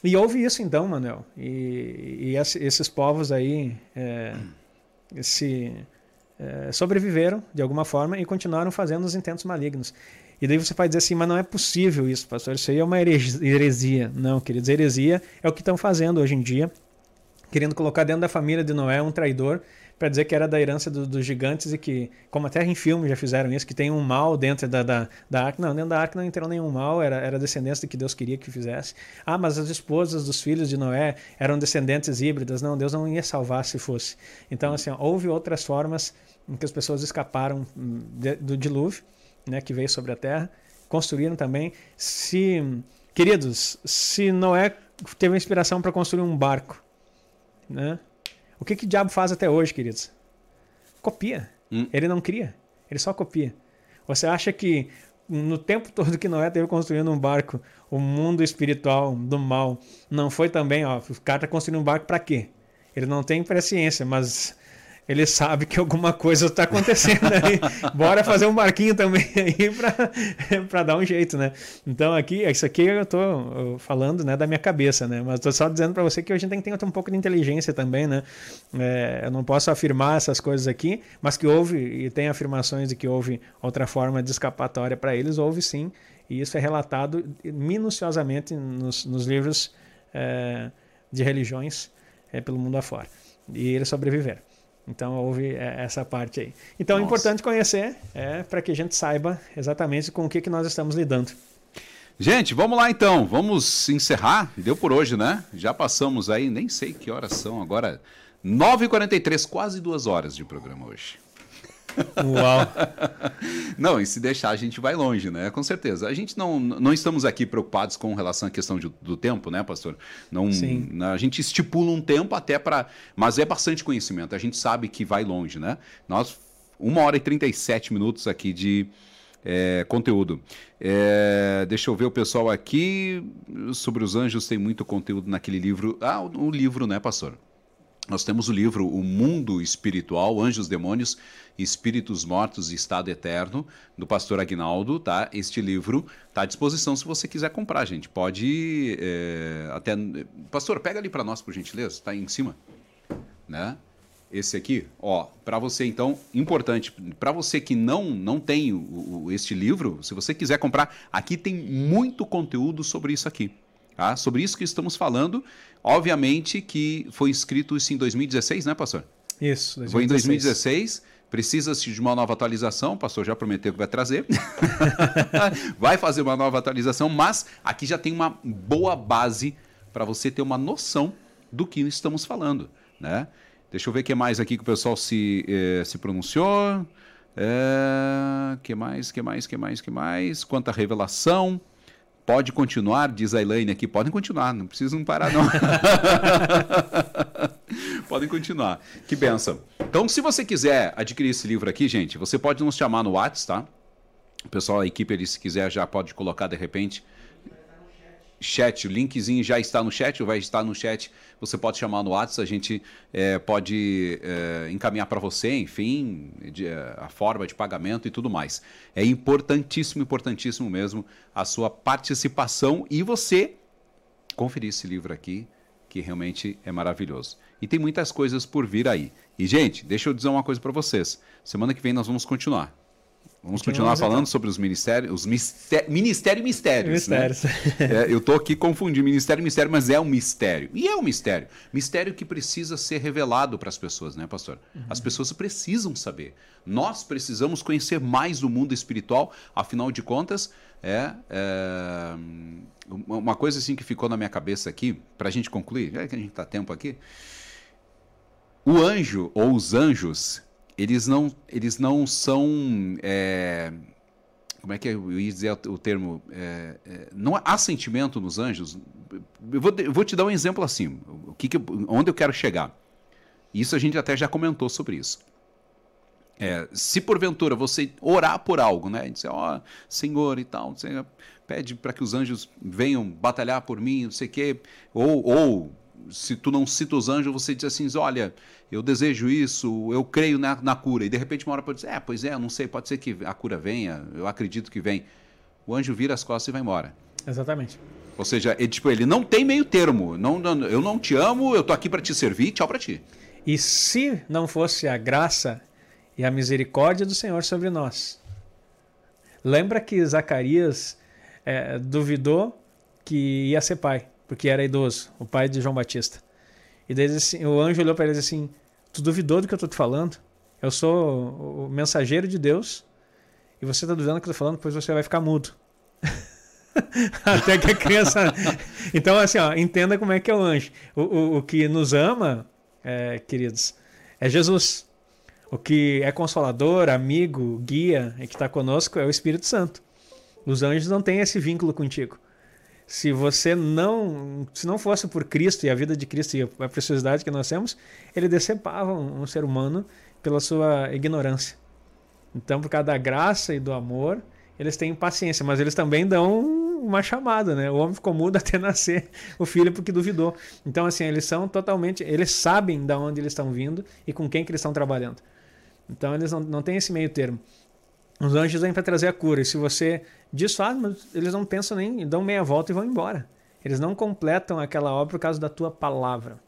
E houve isso então, Manuel. E, e esses povos aí é, se é, sobreviveram de alguma forma e continuaram fazendo os intentos malignos. E daí você vai dizer assim, mas não é possível isso, pastor, isso aí é uma heresia. Não, queridos, heresia é o que estão fazendo hoje em dia, querendo colocar dentro da família de Noé um traidor para dizer que era da herança do, dos gigantes e que, como até em filme já fizeram isso, que tem um mal dentro da, da, da arca. Não, dentro da arca não entrou nenhum mal, era, era descendência do que Deus queria que fizesse. Ah, mas as esposas dos filhos de Noé eram descendentes híbridas. Não, Deus não ia salvar se fosse. Então, assim, ó, houve outras formas em que as pessoas escaparam de, do dilúvio, né, que veio sobre a terra, construíram também. Se, queridos, se Noé teve inspiração para construir um barco, né? O que, que o diabo faz até hoje, queridos? Copia. Hum. Ele não cria, ele só copia. Você acha que no tempo todo que Noé teve construindo um barco, o mundo espiritual do mal não foi também, ó, o cara está construindo um barco para quê? Ele não tem presciência, mas ele sabe que alguma coisa está acontecendo aí. Bora fazer um barquinho também aí para dar um jeito, né? Então aqui, isso aqui eu estou falando né, da minha cabeça, né? Mas estou só dizendo para você que a gente tem que ter um pouco de inteligência também, né? É, eu não posso afirmar essas coisas aqui, mas que houve, e tem afirmações de que houve outra forma de escapatória para eles, houve sim, e isso é relatado minuciosamente nos, nos livros é, de religiões é, pelo mundo afora. E eles sobreviveram. Então houve é, essa parte aí. Então Nossa. é importante conhecer é, para que a gente saiba exatamente com o que, que nós estamos lidando. Gente, vamos lá então. Vamos encerrar. Deu por hoje, né? Já passamos aí, nem sei que horas são agora. 9h43, quase duas horas de programa hoje. Uau! não, e se deixar a gente vai longe, né? Com certeza. A gente não, não estamos aqui preocupados com relação à questão de, do tempo, né, pastor? Não, Sim. A gente estipula um tempo até para. Mas é bastante conhecimento. A gente sabe que vai longe, né? Nós, uma hora e 37 minutos aqui de. É, conteúdo. É, deixa eu ver o pessoal aqui. Sobre os anjos, tem muito conteúdo naquele livro. Ah, o, o livro, né, pastor? Nós temos o livro O Mundo Espiritual, Anjos, Demônios, Espíritos Mortos e Estado Eterno, do pastor Agnaldo, tá? Este livro está à disposição se você quiser comprar, gente. Pode é, até... Pastor, pega ali para nós, por gentileza, está em cima, né? Esse aqui, ó, para você então, importante, para você que não não tem o, o, este livro, se você quiser comprar, aqui tem muito conteúdo sobre isso aqui. Tá? Sobre isso que estamos falando, obviamente que foi escrito isso em 2016, né, pastor? Isso, 2016. Foi em 2016. Precisa-se de uma nova atualização, o pastor já prometeu que vai trazer. vai fazer uma nova atualização, mas aqui já tem uma boa base para você ter uma noção do que estamos falando, né? Deixa eu ver o que mais aqui que o pessoal se, eh, se pronunciou. É, que mais, que mais, que mais, que mais? Quanto à revelação, Pode continuar, diz a Elaine aqui. Podem continuar, não precisam parar, não. Podem continuar. Que benção. Então, se você quiser adquirir esse livro aqui, gente, você pode nos chamar no WhatsApp, tá? O pessoal, a equipe, ele, se quiser, já pode colocar de repente chat, o linkzinho já está no chat, ou vai estar no chat. Você pode chamar no WhatsApp, a gente é, pode é, encaminhar para você, enfim, de, é, a forma de pagamento e tudo mais. É importantíssimo, importantíssimo mesmo a sua participação e você conferir esse livro aqui, que realmente é maravilhoso. E tem muitas coisas por vir aí. E, gente, deixa eu dizer uma coisa para vocês. Semana que vem nós vamos continuar. Vamos continuar falando sobre os ministérios, os mistério, ministério e mistérios. Mistérios. Né? é, eu estou aqui confundindo ministério e mistério, mas é um mistério. E é um mistério. Mistério que precisa ser revelado para as pessoas, né, pastor? Uhum. As pessoas precisam saber. Nós precisamos conhecer mais do mundo espiritual, afinal de contas, é, é uma coisa assim que ficou na minha cabeça aqui, para a gente concluir, já que a gente está tempo aqui. O anjo ou os anjos eles não, eles não são. É, como é que eu ia dizer o termo? É, é, não há sentimento nos anjos. Eu vou, eu vou te dar um exemplo assim. O que, que onde eu quero chegar? Isso a gente até já comentou sobre isso. É, se porventura você orar por algo, né? Dizer, ó, oh, Senhor e tal, pede para que os anjos venham batalhar por mim, não sei o quê, ou, ou se tu não cita os anjos, você diz assim, olha, eu desejo isso, eu creio na, na cura. E de repente uma hora pode dizer, é, pois é, não sei, pode ser que a cura venha, eu acredito que vem. O anjo vira as costas e vai embora. Exatamente. Ou seja, ele, tipo, ele não tem meio termo. Não, não, eu não te amo, eu tô aqui para te servir, tchau para ti. E se não fosse a graça e a misericórdia do Senhor sobre nós? Lembra que Zacarias é, duvidou que ia ser pai porque era idoso, o pai de João Batista. E daí assim, o anjo olhou para ele e disse assim: Tu duvidou do que eu estou te falando? Eu sou o mensageiro de Deus e você está duvidando do que eu estou falando, pois você vai ficar mudo. Até que a criança. então, assim, ó, entenda como é que é o anjo. O, o, o que nos ama, é, queridos, é Jesus. O que é consolador, amigo, guia e que está conosco é o Espírito Santo. Os anjos não têm esse vínculo contigo se você não, se não fosse por Cristo e a vida de Cristo e a preciosidade que nós temos, ele decepava um, um ser humano pela sua ignorância. Então, por causa da graça e do amor, eles têm paciência, mas eles também dão uma chamada, né? O homem ficou mudo até nascer o filho porque duvidou. Então, assim, eles são totalmente, eles sabem de onde eles estão vindo e com quem que eles estão trabalhando. Então, eles não, não têm esse meio termo. Os anjos vêm para trazer a cura. E se você desfaz, eles não pensam nem, dão meia volta e vão embora. Eles não completam aquela obra por causa da tua palavra.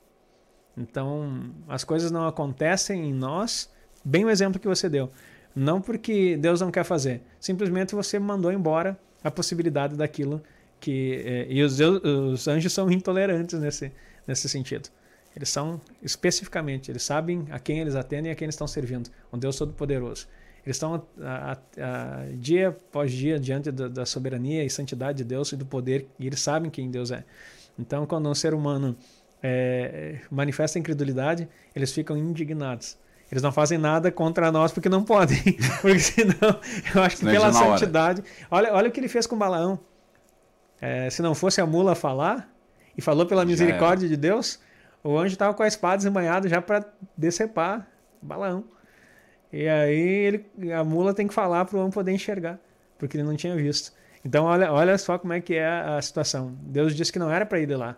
Então, as coisas não acontecem em nós, bem o exemplo que você deu. Não porque Deus não quer fazer, simplesmente você mandou embora a possibilidade daquilo que. É, e os, os anjos são intolerantes nesse, nesse sentido. Eles são especificamente, eles sabem a quem eles atendem e a quem eles estão servindo. Um Deus Todo-Poderoso. Eles estão a, a, a, dia após dia diante da, da, soberania e santidade de Deus e do poder, e eles sabem quem Deus é. Então, quando um ser humano é, manifesta incredulidade, eles ficam indignados. Eles não fazem nada contra nós porque não podem. porque senão, eu acho que pela santidade. Olha, olha o que ele fez com Balaão. É, se não fosse a mula falar, e falou pela misericórdia de Deus, o anjo estava com a espada desembanhada já para decepar Balaão. E aí ele, a mula tem que falar para o homem poder enxergar, porque ele não tinha visto. Então olha, olha só como é que é a situação. Deus disse que não era para ir lá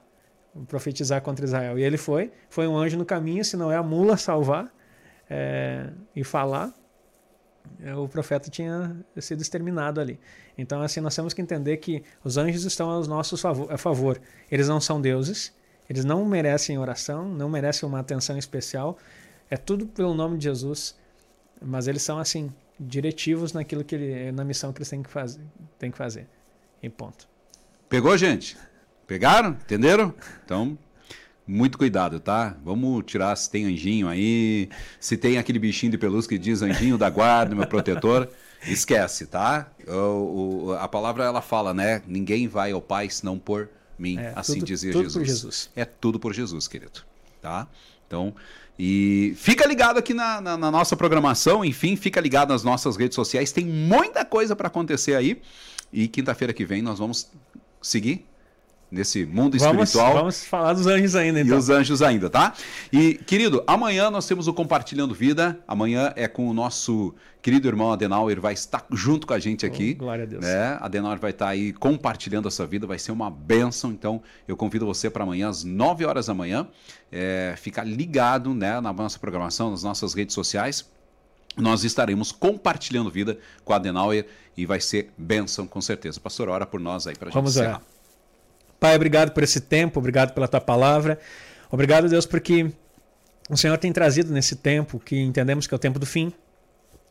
profetizar contra Israel. E ele foi, foi um anjo no caminho, se não é a mula salvar é, e falar, é, o profeta tinha sido exterminado ali. Então assim nós temos que entender que os anjos estão aos nossos favor, a favor. Eles não são deuses, eles não merecem oração, não merecem uma atenção especial. É tudo pelo nome de Jesus. Mas eles são assim, diretivos naquilo que ele, na missão que eles têm que fazer, têm que fazer. Em ponto. Pegou, gente? Pegaram? Entenderam? Então, muito cuidado, tá? Vamos tirar se tem anjinho aí, se tem aquele bichinho de pelúcia que diz anjinho da guarda, meu protetor, esquece, tá? O, o, a palavra ela fala, né? Ninguém vai ao Pai senão por mim, é, assim tudo, dizia tudo Jesus. Jesus. É tudo por Jesus, querido, tá? Então, e fica ligado aqui na, na, na, nossa programação, enfim, fica ligado nas nossas redes sociais, tem muita coisa para acontecer aí. E quinta-feira que vem nós vamos seguir nesse mundo vamos, espiritual. Vamos falar dos anjos ainda, então. E os anjos ainda, tá? E, querido, amanhã nós temos o Compartilhando Vida. Amanhã é com o nosso querido irmão Adenauer, vai estar junto com a gente aqui. Oh, glória a Deus. Né? Adenauer vai estar aí compartilhando a sua vida, vai ser uma bênção. Então, eu convido você para amanhã, às 9 horas da manhã, é, ficar ligado né, na nossa programação, nas nossas redes sociais nós estaremos compartilhando vida com a Adenauer e vai ser bênção com certeza. Pastor, ora por nós aí para a gente Vamos encerrar. Orar. Pai, obrigado por esse tempo, obrigado pela tua palavra. Obrigado, Deus, porque o Senhor tem trazido nesse tempo que entendemos que é o tempo do fim.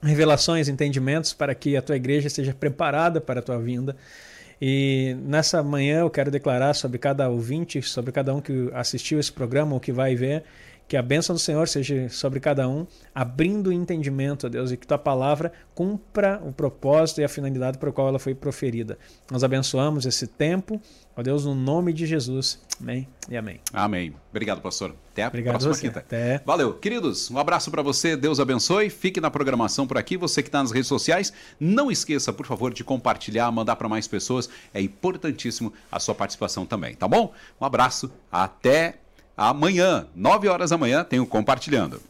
revelações, entendimentos para que a tua igreja esteja preparada para a tua vinda. E nessa manhã eu quero declarar sobre cada ouvinte, sobre cada um que assistiu esse programa ou que vai ver, que a bênção do Senhor seja sobre cada um, abrindo o entendimento, ó Deus, e que tua palavra cumpra o propósito e a finalidade para o qual ela foi proferida. Nós abençoamos esse tempo, ó Deus, no nome de Jesus. Amém e amém. Amém. Obrigado, pastor. Até a Obrigado próxima você. quinta. Até. Valeu. Queridos, um abraço para você. Deus abençoe. Fique na programação por aqui. Você que está nas redes sociais, não esqueça, por favor, de compartilhar, mandar para mais pessoas. É importantíssimo a sua participação também, tá bom? Um abraço. Até amanhã, 9 horas da manhã, tem o Compartilhando.